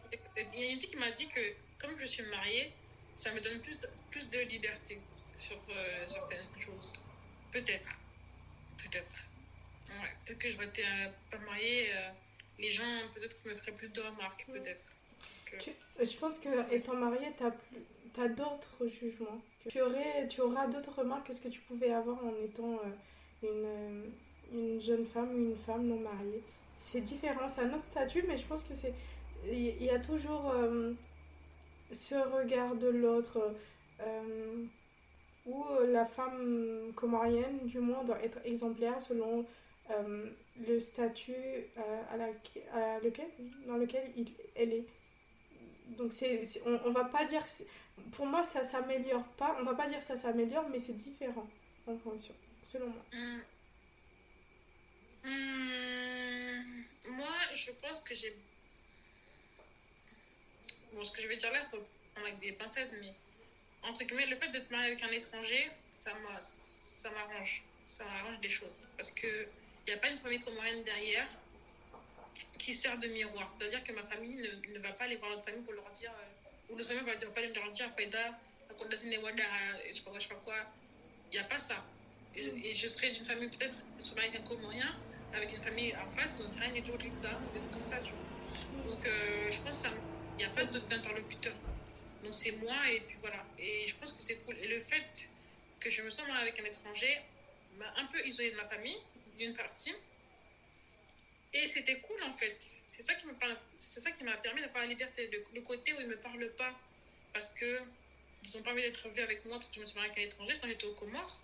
S3: il y a une fille qui m'a dit que, comme je suis mariée, ça me donne plus de, plus de liberté sur euh, certaines choses. Peut-être. Peut-être. Ouais. Peut-être que je vais euh, pas mariée. Euh, les gens, peut-être, me feraient plus de remarques. Mm. Peut-être.
S4: Tu, je pense que étant mariée, tu as d'autres jugements. Tu, aurais, tu auras d'autres remarques que ce que tu pouvais avoir en étant euh, une, euh, une jeune femme ou une femme non mariée. C'est différent, c'est un autre statut, mais je pense que c'est. Il y a toujours euh, ce regard de l'autre euh, où la femme comorienne, du moins, doit être exemplaire selon euh, le statut lequel, dans lequel elle est. Donc, c'est, on, on va pas dire pour moi, ça s'améliore pas. On va pas dire ça s'améliore, mais c'est différent en fonction, selon moi.
S3: Mmh. Mmh. Moi, je pense que j'ai. Bon, ce que je vais dire là, faut prendre avec des pincettes, mais entre guillemets, le fait d'être marié avec un étranger, ça m'arrange. Ça m'arrange des choses. Parce qu'il n'y a pas une famille comorienne derrière qui sert de miroir. C'est-à-dire que ma famille ne, ne va pas aller voir l'autre famille pour leur dire. Euh, ou le famille va pas leur dire Faïda, je sais pas quoi, je sais pas quoi. Il n'y a pas ça. Et, je serais d'une famille peut-être, je serais avec un comorien, avec une famille en face, on dirait une ça, des trucs comme ça. Tu vois. Donc euh, je pense qu'il n'y a pas d'interlocuteur. Donc c'est moi et puis voilà. Et je pense que c'est cool. Et le fait que je me sens avec un étranger m'a un peu isolée de ma famille, d'une partie. Et c'était cool en fait. C'est ça qui m'a permis d'avoir la liberté. Le, côté où ils me parlent pas parce que ils n'ont pas envie d'être vus avec moi parce que je me suis mariée avec un étranger quand j'étais aux Comores.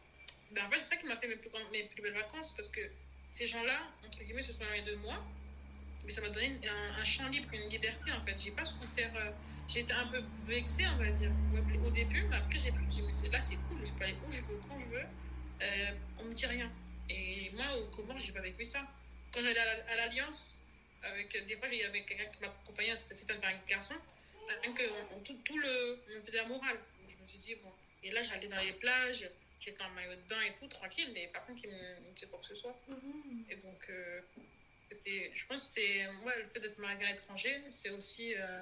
S3: Ben, en fait, c'est ça qui m'a fait mes plus, mes plus belles vacances parce que ces gens-là, entre guillemets, se sont mariés de moi. Mais ça m'a donné un, champ libre, une liberté en fait. J'ai pas souffert. Euh, j'ai été un peu vexée, on va dire, au début, mais après, j'ai mais là, c'est cool, je peux aller où je veux, quand je veux. Euh, on me dit rien. Et moi, aux Comores, j'ai pas vécu ça quand j'allais à l'Alliance, avec, des fois, il y avait quelqu'un qui m'accompagnait, c'était un garçon, que on, tout, tout, le, on me faisait la morale. Je me suis dit, bon, et là, j'allais dans les plages, j'étais en maillot de bain et tout, tranquille, des personnes qui me disaient quoi que ce soit. Mm-hmm. Et donc, euh, je pense que c'est, moi, le fait d'être mariée à l'étranger, c'est aussi, euh,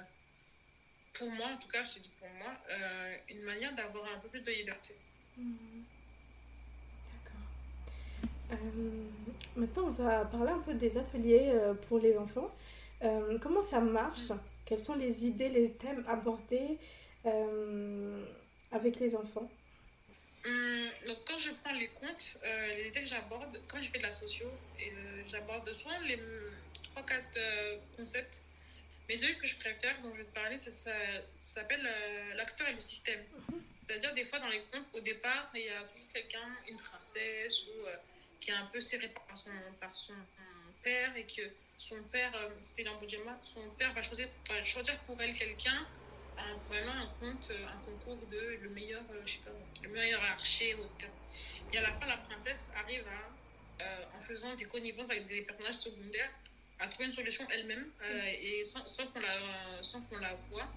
S3: pour moi, en tout cas, je te dis pour moi, euh, une manière d'avoir un peu plus de liberté.
S4: Mm-hmm. Euh, maintenant, on va parler un peu des ateliers euh, pour les enfants. Euh, comment ça marche? Quelles sont les idées, les thèmes abordés avec les enfants?
S3: Hum, donc quand je prends les comptes, les idées que j'aborde, quand je fais de la socio, j'aborde souvent les 3-4 concepts. Mais celui que je préfère, dont je vais te parler, ça, ça, ça s'appelle l'acteur et le système. Mhm. C'est-à-dire, des fois, dans les contes, au départ, il y a toujours quelqu'un, une princesse ou qui est un peu serré par son, par son père et que son père, euh, c'était Lamboudjema, son père va choisir, va choisir pour elle quelqu'un en prenant en compte un concours de le meilleur, je sais pas, le meilleur archer ou etc. Et à la fin, la princesse arrive à, en faisant des connivences avec des personnages secondaires, à trouver une solution elle-même et sans, sans qu'on la, sans qu'on la voit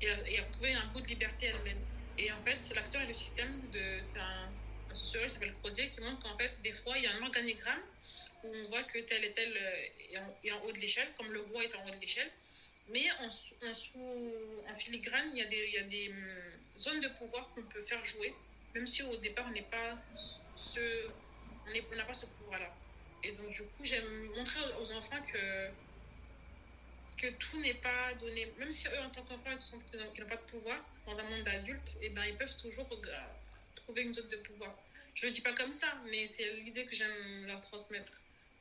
S3: et à, et à trouver un bout de liberté elle-même. Et en fait, l'acteur et le système, de, c'est un sociologue qui s'appelle Crozier qui montre qu'en fait, des fois, il y a un organigramme où on voit que tel et tel est en, est en haut de l'échelle, comme le roi est en haut de l'échelle. Mais en, filigrane, il y a des, y a des hum, zones de pouvoir qu'on peut faire jouer, même si au départ, on n'est pas n'a pas ce pouvoir-là. Et donc, du coup, j'aime montrer aux enfants que, que tout n'est pas donné. Même si eux, en tant qu'enfants, ils n'ont pas de pouvoir dans un monde d'adultes, et eh ben, ils peuvent toujours trouver une zone de pouvoir. Je ne le dis pas comme ça, mais c'est l'idée que j'aime leur transmettre.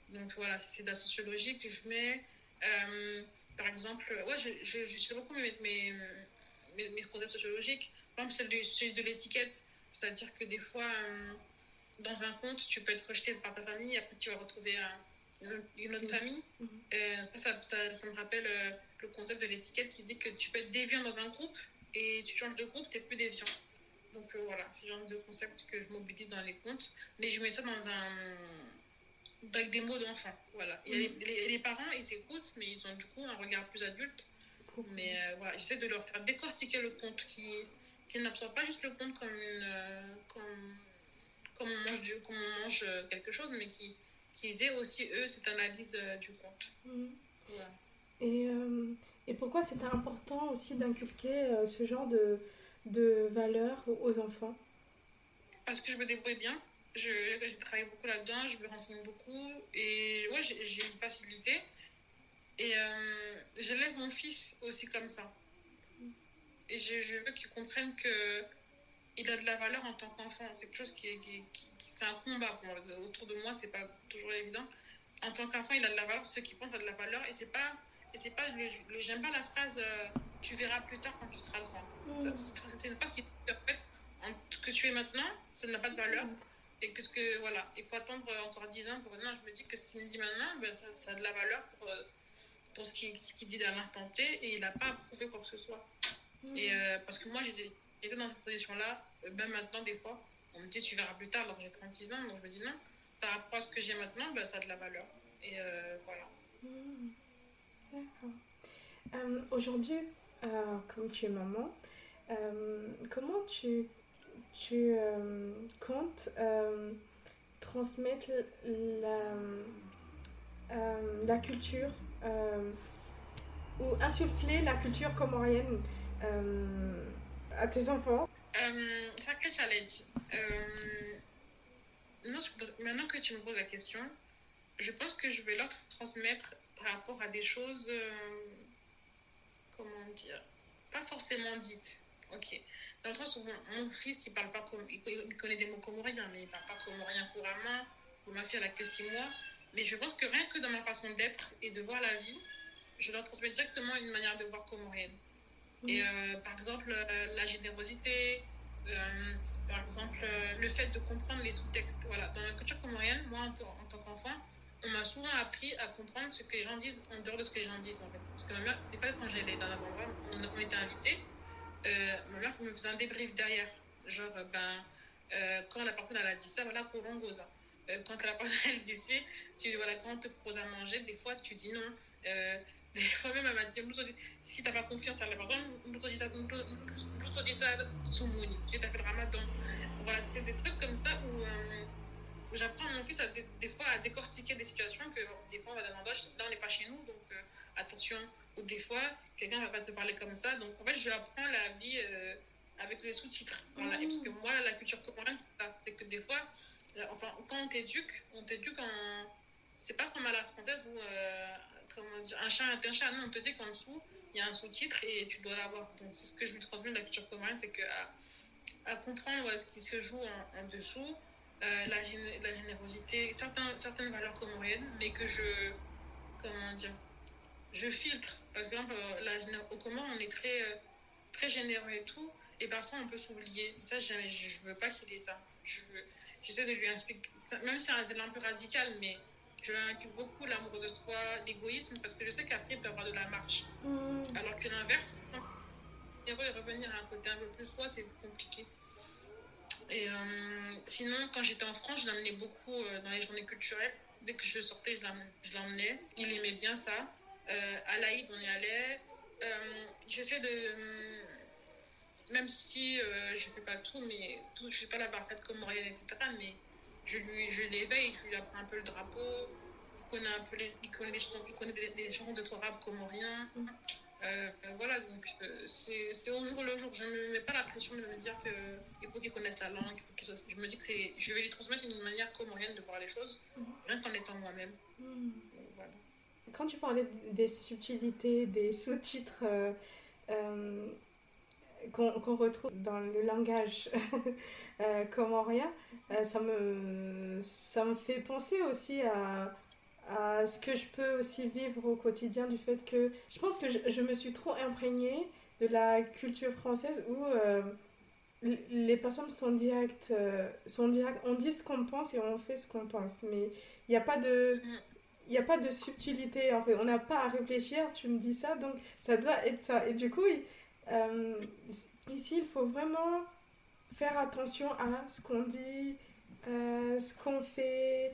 S3: Donc voilà, c'est de la sociologie que je mets. Euh, par exemple, ouais, sais beaucoup mes, mes, mes, mes, concepts sociologiques. Par exemple, celui de, celui de l'étiquette. C'est-à-dire que des fois, euh, dans un conte, tu peux être rejeté par ta famille, après tu vas retrouver un, une autre famille. Mm -hmm. euh, ça, ça, ça, me rappelle le concept de l'étiquette qui dit que tu peux être déviant dans un groupe et tu changes de groupe, tu n'es plus déviant. Donc euh, voilà, c'est le genre de concept que je mobilise dans les contes. Mais je mets ça dans un. avec des mots d'enfant. Voilà. Mm les, les, les, parents, ils écoutent, mais ils ont du coup un regard plus adulte. Mais euh, voilà, j'essaie de leur faire décortiquer le conte, qu'ils qu n'absorbent pas juste le conte comme, une, euh, comme, comme, on mange du, comme on mange quelque chose, mais qu'ils qu aient aussi, eux, cette analyse du conte.
S4: Mm voilà. Et, et pourquoi c'était important aussi d'inculquer ce genre de de valeurs aux enfants
S3: Parce que je me débrouille bien. J'ai travaillé beaucoup là-dedans, je me renseigne beaucoup. Et ouais, j'ai une facilité. Et euh, j'élève mon fils aussi comme ça. Et je, veux qu'il comprenne que il a de la valeur en tant qu'enfant. C'est quelque chose qui. Qui, c'est un combat moi. Autour de moi, c'est pas toujours évident. En tant qu'enfant, il a de la valeur. Ceux qui pensent a de la valeur. Et c'est pas. Pas. J'aime pas la phrase. Euh, tu verras plus tard quand tu seras grand. Mmh. C'est une phrase qui en fait, ce que tu es maintenant, ça n'a pas de valeur. Mmh. Et que ce que, voilà, il faut attendre encore 10 ans pour maintenant. Je me dis que ce qu'il me dit maintenant, ben, ça, ça, a de la valeur pour, pour ce qu'il ce qu dit à l'instant T et il n'a pas prouvé quoi que ce soit. Mmh. Et euh, parce que moi, j'étais dans cette position-là, même maintenant, des fois, on me dit tu verras plus tard alors j'ai 36 ans. Donc je me dis non, par rapport à ce que j'ai maintenant, ben, ça a de la valeur. Et euh, voilà.
S4: D'accord. Euh, Aujourd'hui, euh, comme tu es maman, euh, comment tu, tu euh, comptes transmettre la, la culture ou insuffler la culture comorienne à tes enfants?
S3: Sacré challenge. maintenant que tu me poses la question, je pense que je vais leur transmettre par rapport à des choses comment dire, pas forcément dites. Ok. Dans le sens où mon, mon fils, il parle pas comme, il, il, connaît des mots comoriens, mais il parle pas comorien couramment. Ma fille, elle a que 6 mois. Mais je pense que rien que dans ma façon d'être et de voir la vie, je leur transmets directement une manière de voir comorienne. Mmh. Et euh, par exemple, euh, la générosité, euh, par exemple, le fait de comprendre les sous-textes. Voilà. Dans la culture comorienne, moi, en, en tant qu'enfant, on m'a souvent appris à comprendre ce que les gens disent en dehors de ce que les gens disent en fait. Parce que ma mère, des fois quand j'allais dans un endroit, on, on était invité, euh, ma mère me faisait un débrief derrière. Genre, ben, euh, quand la personne elle a dit ça, voilà, Korongoza. Euh, quand la personne *laughs* elle dit ça, tu, voilà, quand on te propose à manger, des fois tu dis non. Euh, *laughs* des fois même elle m'a dit, si tu n'as pas confiance à la personne, tu dis ça, tu dis ça, Tsumuni, tu as fait le ramadan. Voilà, c'était des trucs comme ça où j'apprends à mon fils à des, des, fois à décortiquer des situations que des fois on va endroit, là on n'est pas chez nous, donc euh, attention. Ou des fois, quelqu'un va pas te parler comme ça. Donc en fait, je lui apprends la vie euh, avec les sous-titres. Voilà. Mmh. Parce que moi, la culture comorienne, c'est que des fois, enfin, quand on t'éduque, on t'éduque en. C'est pas comme à la française où euh, un chat est un chat. Non, on te dit qu'en dessous, il y a un sous-titre et tu dois l'avoir. Donc c'est ce que je lui transmets de la culture comorienne, c'est qu'à à comprendre ce qui se joue en, en dessous, euh, la, la, générosité, certains, certaines valeurs comoriennes, mais que je, comment dire, je filtre. Par exemple, la, au Comore, on est très, euh, très généreux et tout, et parfois on peut s'oublier. Ça, je ne veux pas qu'il ait ça. J'essaie de lui expliquer, même si c'est un peu radical, mais je lui inculque beaucoup l'amour de soi, l'égoïsme, parce que je sais qu'après, il peut avoir de la marche. Mmh. Alors que l'inverse, généreux et revenir à un côté un peu plus soi, c'est compliqué. Et euh, sinon, quand j'étais en France, je l'amenais beaucoup euh, dans les journées culturelles. Dès que je sortais, je l'emmenais. Il aimait bien ça. Euh, à l'Aïd, on y allait. J'essaie de. Même si je ne fais pas tout, mais tout, je ne suis pas la parfaite comorienne, etc. Mais je, lui, je l'éveille, je lui apprends un peu le drapeau. Il connaît un peu les, il connaît chansons, il connaît des, chansons de Torab comorien. Euh, voilà, donc euh, c'est au jour le jour. Je ne me mets pas la pression de me dire qu'il faut qu'ils connaissent la langue. Il faut je me dis que je vais lui transmettre une manière comorienne de voir les choses, mhm. rien qu'en étant moi-même. Mhm.
S4: Quand tu parlais des subtilités, des sous-titres euh, qu'on retrouve dans le langage *laughs* comorien, ça, me, ça me fait penser aussi à à ce que je peux aussi vivre au quotidien du fait que je pense que je, me suis trop imprégnée de la culture française où euh, les personnes sont directes, euh, sont directes, on dit ce qu'on pense et on fait ce qu'on pense, mais il n'y a pas de... Il n'y a pas de subtilité, en fait. On n'a pas à réfléchir, tu me dis ça, donc ça doit être ça. Et du coup, euh, ici, il faut vraiment faire attention à ce qu'on dit, ce qu'on fait,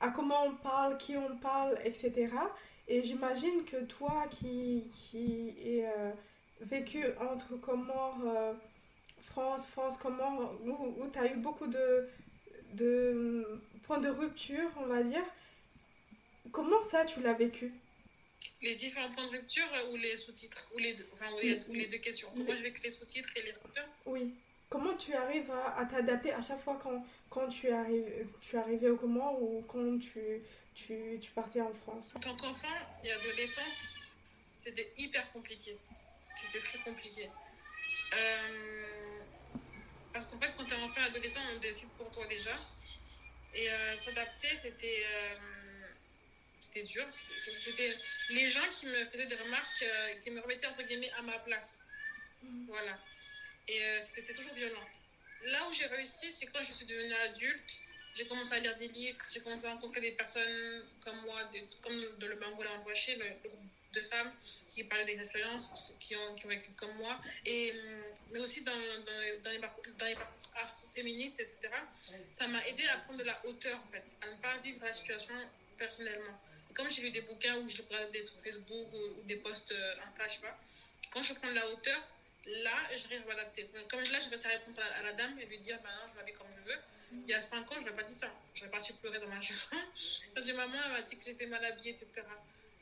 S4: à comment on parle, qui on parle, etc. Et j'imagine que toi qui, qui es euh, vécu entre comment euh, France, France, comment, où, tu as eu beaucoup de, de points de rupture, on va dire, comment ça tu l'as vécu?
S3: Les différents points de rupture ou les sous-titres ou les deux, enfin, ou les, deux questions. Comment j'ai vécu les sous-titres et les ruptures?
S4: Oui. Comment tu arrives à, t'adapter à chaque fois quand, quand tu, arrives, tu arrivais au comment ou quand tu, tu, tu partais en France?
S3: En tant qu'enfant et adolescente, c'était hyper compliqué. C'était très compliqué. Euh, parce qu'en fait, quand tu es enfant et adolescent, on décide pour toi déjà. Et euh, s'adapter, c'était euh, c'était dur. C'était les gens qui me faisaient des remarques, qui me remettaient entre guillemets à ma place. Mm. Voilà. Et c'était toujours violent. Là où j'ai réussi, c'est quand je suis devenue adulte. J'ai commencé à lire des livres, j'ai commencé à rencontrer des personnes comme moi, comme dans le Bangola en le, le groupe de femmes qui parlaient des expériences, qui ont, qui vécu comme moi, et, hum, mais aussi dans, les parcours, féministes, etc. Ça m'a aidé à prendre de la hauteur, en fait, à ne pas vivre la situation personnellement. Et comme j'ai lu des bouquins où je regarde des trucs Facebook ou, des posts euh, Insta, je sais pas, quand je prends de la hauteur, là, j'arrive à m'adapter. Comme là, j'ai réussi à répondre à, la dame et lui dire, ben non, je m'habille comme je veux. Il y a 5 ans, je n'aurais pas dit ça. J'aurais parti pleurer dans ma *laughs* chambre. Parce que maman m'a dit que j'étais mal habillée, etc.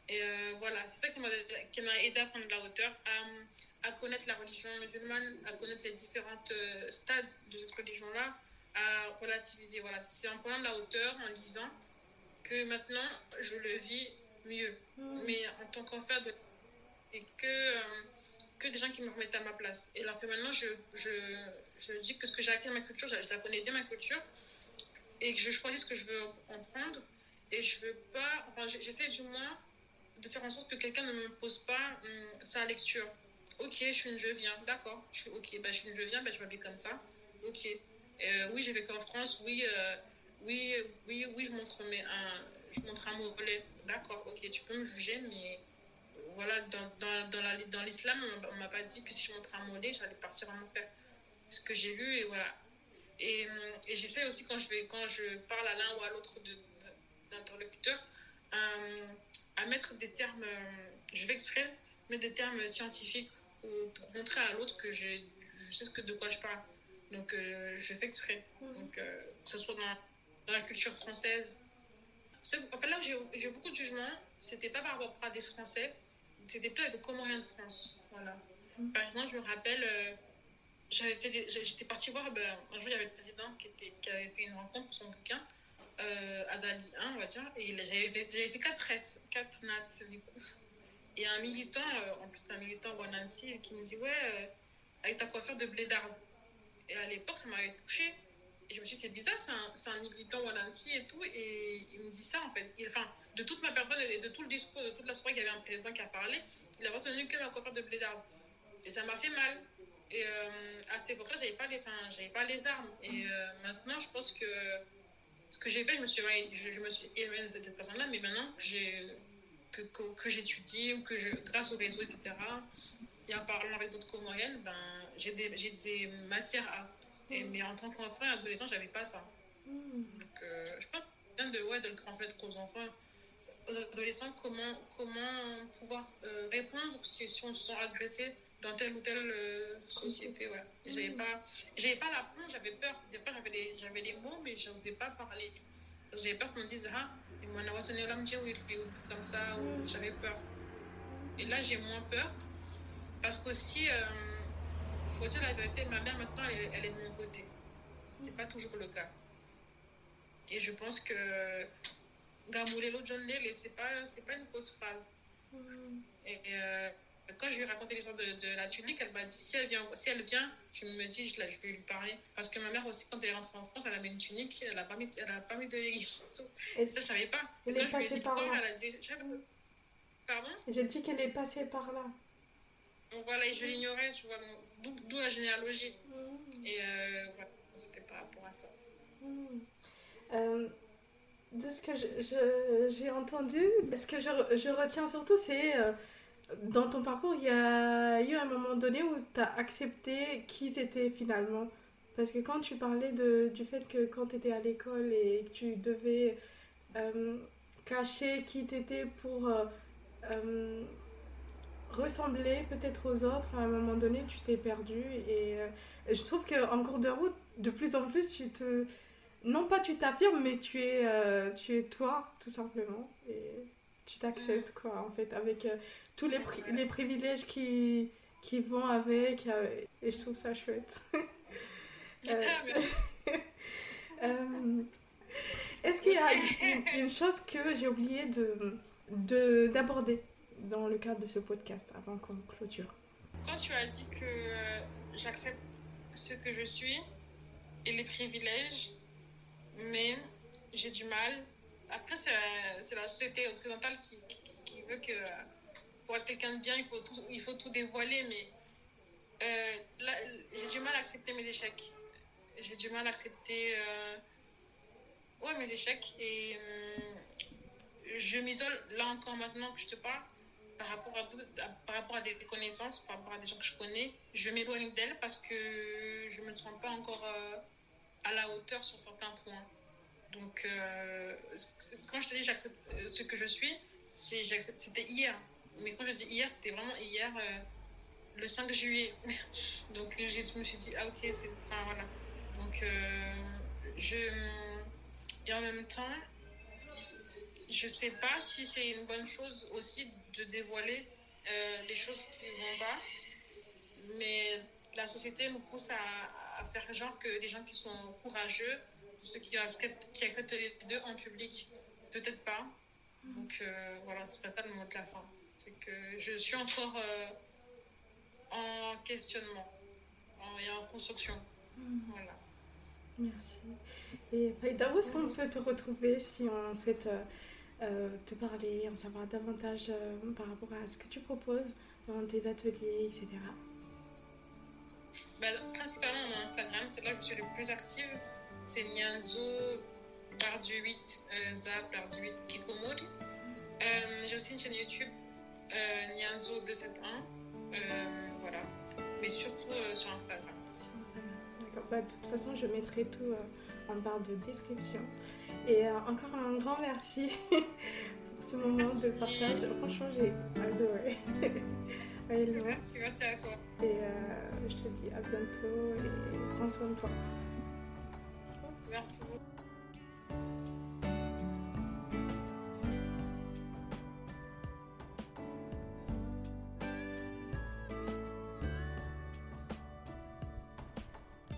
S3: Et euh, voilà, c'est ça qui m'a aidé à prendre de la hauteur, à, à, connaître la religion musulmane, à connaître les différentes euh, stades de cette religion-là, à relativiser. Voilà, c'est en prenant de la hauteur, en lisant, que maintenant, je le vis mieux. Mmh. Mais en tant qu'enfant, de... et que... Euh, que des gens qui me remettent à ma place. Et alors que maintenant, je, je, je dis que ce que j'ai acquis dans ma culture, je, la connais bien, ma culture, et que je choisis ce que je veux en prendre. Et je veux pas, enfin, j'essaie du moins de faire en sorte que quelqu'un ne me pose pas hum, sa lecture. Ok, je suis une je viens, d'accord. Je suis ok, bah, je suis une je viens, bah, je m'habille comme ça. Ok. Euh, oui, j'ai vécu en France, oui, euh, oui, oui, oui, je montre, un, je montre un mollet. D'accord, ok, tu peux me juger, mais voilà, dans, dans, dans, dans l'islam, on m'a pas dit que si je montrais un mollet, j'allais partir en enfer. Ce que j'ai lu, et voilà. Et, et j'essaie aussi, quand je, vais, quand je parle à l'un ou à l'autre d'interlocuteur, euh, à mettre des termes, euh, je vais exprès mettre des termes scientifiques pour montrer à l'autre que je, je, sais ce que, de quoi je parle. Donc, euh, je fais exprès. Mmh. Donc, que ce soit dans, dans la culture française. En fait, là j'ai eu beaucoup de jugements, c'était pas par rapport à des Français, c'était plutôt avec Comoriens de France. Voilà. Par exemple, je me rappelle, euh, j'avais fait j'étais partie voir, ben, un jour, il y avait le président qui, était, qui avait fait une rencontre pour son bouquin, euh, Azali 1, on va dire, et j'avais fait, fait 4 S, 4 nats, les coups. Et un militant, euh, en plus, un militant Wanansi, qui me dit Ouais, euh, avec ta coiffure de blé d'arbre. Et à l'époque, ça m'avait touché. Et je me suis dit, c'est bizarre, c'est un, un, militant Wanansi et tout. Et il me dit ça, en fait. enfin, de toute ma personne et de tout le discours, de toute la soirée, qu'il y avait un président qui a parlé, il a retenu que ma coiffure de blé d'arbre. Et ça m'a fait mal. Et euh, à cette époque-là, j'avais pas les, j'avais pas les armes. Et euh, maintenant, je pense que ce que j'ai fait, je me suis, je, je me suis éloignée de cette personne-là, mais maintenant que j'ai, que, que, j'étudie ou que je, grâce au réseau, etc., et en parlant avec d'autres Comoriennes, ben, j'ai des, des, matières à. Et, mais en tant qu'enfant et adolescent, j'avais pas ça. Donc, euh, je pense bien de, ouais, de le transmettre aux enfants, aux adolescents, comment, comment pouvoir euh, répondre si, si, on se sent agressé dans telle ou telle euh, société. Ouais. J'avais pas, j'avais pas j'avais peur. Des fois, j'avais les, j'avais les mots, mais je n'osais pas parler. J'avais peur qu'on me dise, ah, ou comme ça, ou j'avais peur. Et là, j'ai moins peur. Parce qu'aussi, il euh, faut dire la vérité, ma mère maintenant, elle, elle est de mon côté. Ce n'était pas toujours le cas. Et je pense que Gamulelo John Lele, ce n'est pas, pas une fausse phrase. Et euh, quand je lui ai raconté l'histoire de, de, la tunique, elle m'a dit si elle vient, si elle vient tu me dis, je, je vais lui parler. Parce que ma mère aussi, quand elle est rentrée en France, elle a mis une tunique, elle n'a pas, mis, elle a pas mis de leggings. Ça, je ne savais pas.
S4: Elle est passée par là. Elle a
S3: dit, Pardon?
S4: J'ai dit qu'elle est passée par là.
S3: Donc voilà, et je l'ignorais, tu vois, d'où la généalogie. Mmh. Et euh, voilà, c'était par rapport à ça.
S4: Mmh. Euh, de ce que j'ai entendu, ce que je, je retiens surtout, c'est euh, dans ton parcours, il y a eu un moment donné où tu as accepté qui tu étais finalement. Parce que quand tu parlais de, du fait que quand tu étais à l'école et que tu devais euh, cacher qui tu étais pour euh, ressembler peut-être aux autres, à un moment donné, tu t'es perdu. Et je trouve qu'en cours de route, de plus en plus, tu te. Non pas tu t'affirmes, mais tu es, tu es toi, tout simplement. Et tu t'acceptes, quoi, en fait, avec tous les, les privilèges qui, qui vont avec. Euh, et je trouve ça chouette. *laughs*
S3: Euh, *laughs*
S4: euh, est-ce qu'il y a une, chose que j'ai oublié de, d'aborder dans le cadre de ce podcast avant qu'on clôture?
S3: Quand tu as dit que j'accepte ce que je suis et les privilèges, mais j'ai du mal. Après, c'est la, la, société occidentale qui, qui veut que pour être quelqu'un de bien, il faut tout, il faut tout dévoiler, mais euh, j'ai du mal à accepter mes échecs. J'ai du mal à accepter euh, ouais, mes échecs. Et euh, je m'isole, là encore maintenant que je te parle, par rapport à, par rapport à des connaissances, par rapport à des gens que je connais. Je m'éloigne d'elles parce que je ne me sens pas encore à la hauteur sur certains points. Donc, quand je te dis j'accepte ce que je suis, c'était hier mais quand je dis hier, c'était vraiment hier, euh, le 5 juillet. *laughs* Donc je me suis dit, ah ok, c'est. Enfin voilà. Donc euh, je. Et en même temps, je sais pas si c'est une bonne chose aussi de dévoiler euh, les choses qui vont pas. Mais la société nous pousse à, faire genre que les gens qui sont courageux, ceux qui acceptent, qui acceptent les deux en public, peut-être pas. Donc voilà, ce serait ça le mot de la fin que je suis encore euh, en questionnement et en construction.
S4: Hmm. Voilà. Merci. Et Faïda, où est-ce qu'on peut te retrouver si on souhaite euh, euh, te parler, en savoir davantage par rapport à ce que tu proposes dans tes ateliers, etc.
S3: Ben, principalement mon Instagram, c'est là que je suis le plus active. C'est Nianzo par du 8, Za par du 8 Kikomori. J'ai aussi une chaîne YouTube euh, Nianzo 271. Euh, voilà. Mais surtout euh, sur Instagram.
S4: D'accord. Bah, de toute façon, je mettrai tout en barre de description. Et encore un grand merci *laughs* pour ce moment de partage. Franchement, j'ai adoré. *laughs*
S3: merci, merci à toi.
S4: Et je te dis à bientôt et prends soin de toi.
S3: Merci beaucoup.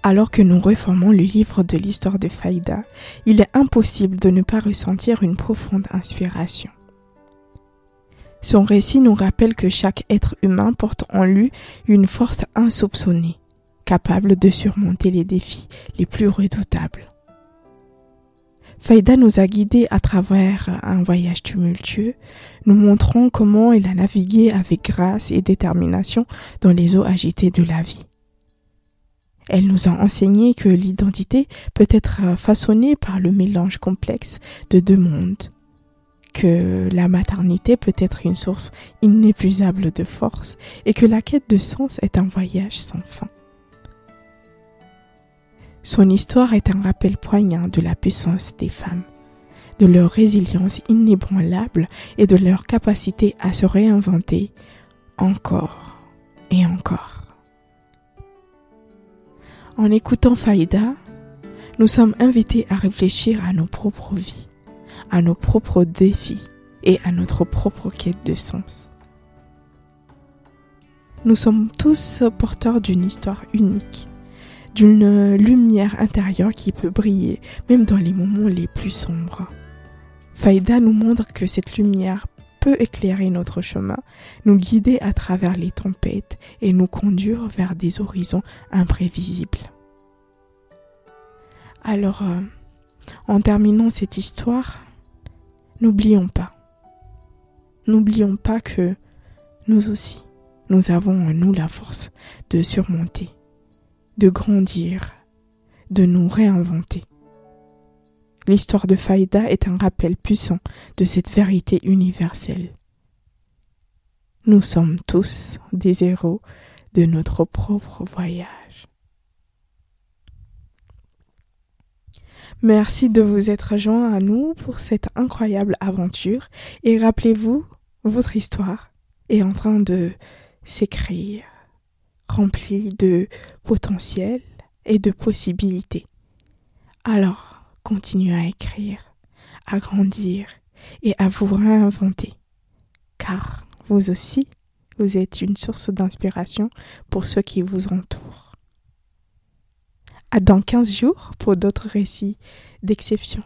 S4: Alors que nous reformons le livre de l'histoire de Faïda, il est impossible de ne pas ressentir une profonde inspiration. Son récit nous rappelle que chaque être humain porte en lui une force insoupçonnée, capable de surmonter les défis les plus redoutables. Faïda nous a guidés à travers un voyage tumultueux, nous montrant comment il a navigué avec grâce et détermination dans les eaux agitées de la vie. Elle nous a enseigné que l'identité peut être façonnée par le mélange complexe de deux mondes,
S1: que la maternité peut être une source inépuisable de force et que la quête de sens est un voyage sans fin. Son histoire est un rappel poignant de la puissance des femmes, de leur résilience inébranlable et de leur capacité à se réinventer encore et encore. En écoutant Faïda, nous sommes invités à réfléchir à nos propres vies, à nos propres défis et à notre propre quête de sens. Nous sommes tous porteurs d'une histoire unique, d'une lumière intérieure qui peut briller même dans les moments les plus sombres. Faïda nous montre que cette lumière peut éclairer notre chemin, nous guider à travers les tempêtes et nous conduire vers des horizons imprévisibles. Alors, euh, en terminant cette histoire, n'oublions pas, n'oublions pas que nous aussi, nous avons en nous la force de surmonter, de grandir, de nous réinventer. L'histoire de Faïda est un rappel puissant de cette vérité universelle. Nous sommes tous des héros de notre propre voyage. Merci de vous être joint à nous pour cette incroyable aventure et rappelez-vous, votre histoire est en train de s'écrire, remplie de potentiel et de possibilités. Alors, continuez à écrire, à grandir et à vous réinventer, car vous aussi, vous êtes une source d'inspiration pour ceux qui vous entourent. À dans 15 jours pour d'autres récits d'exception.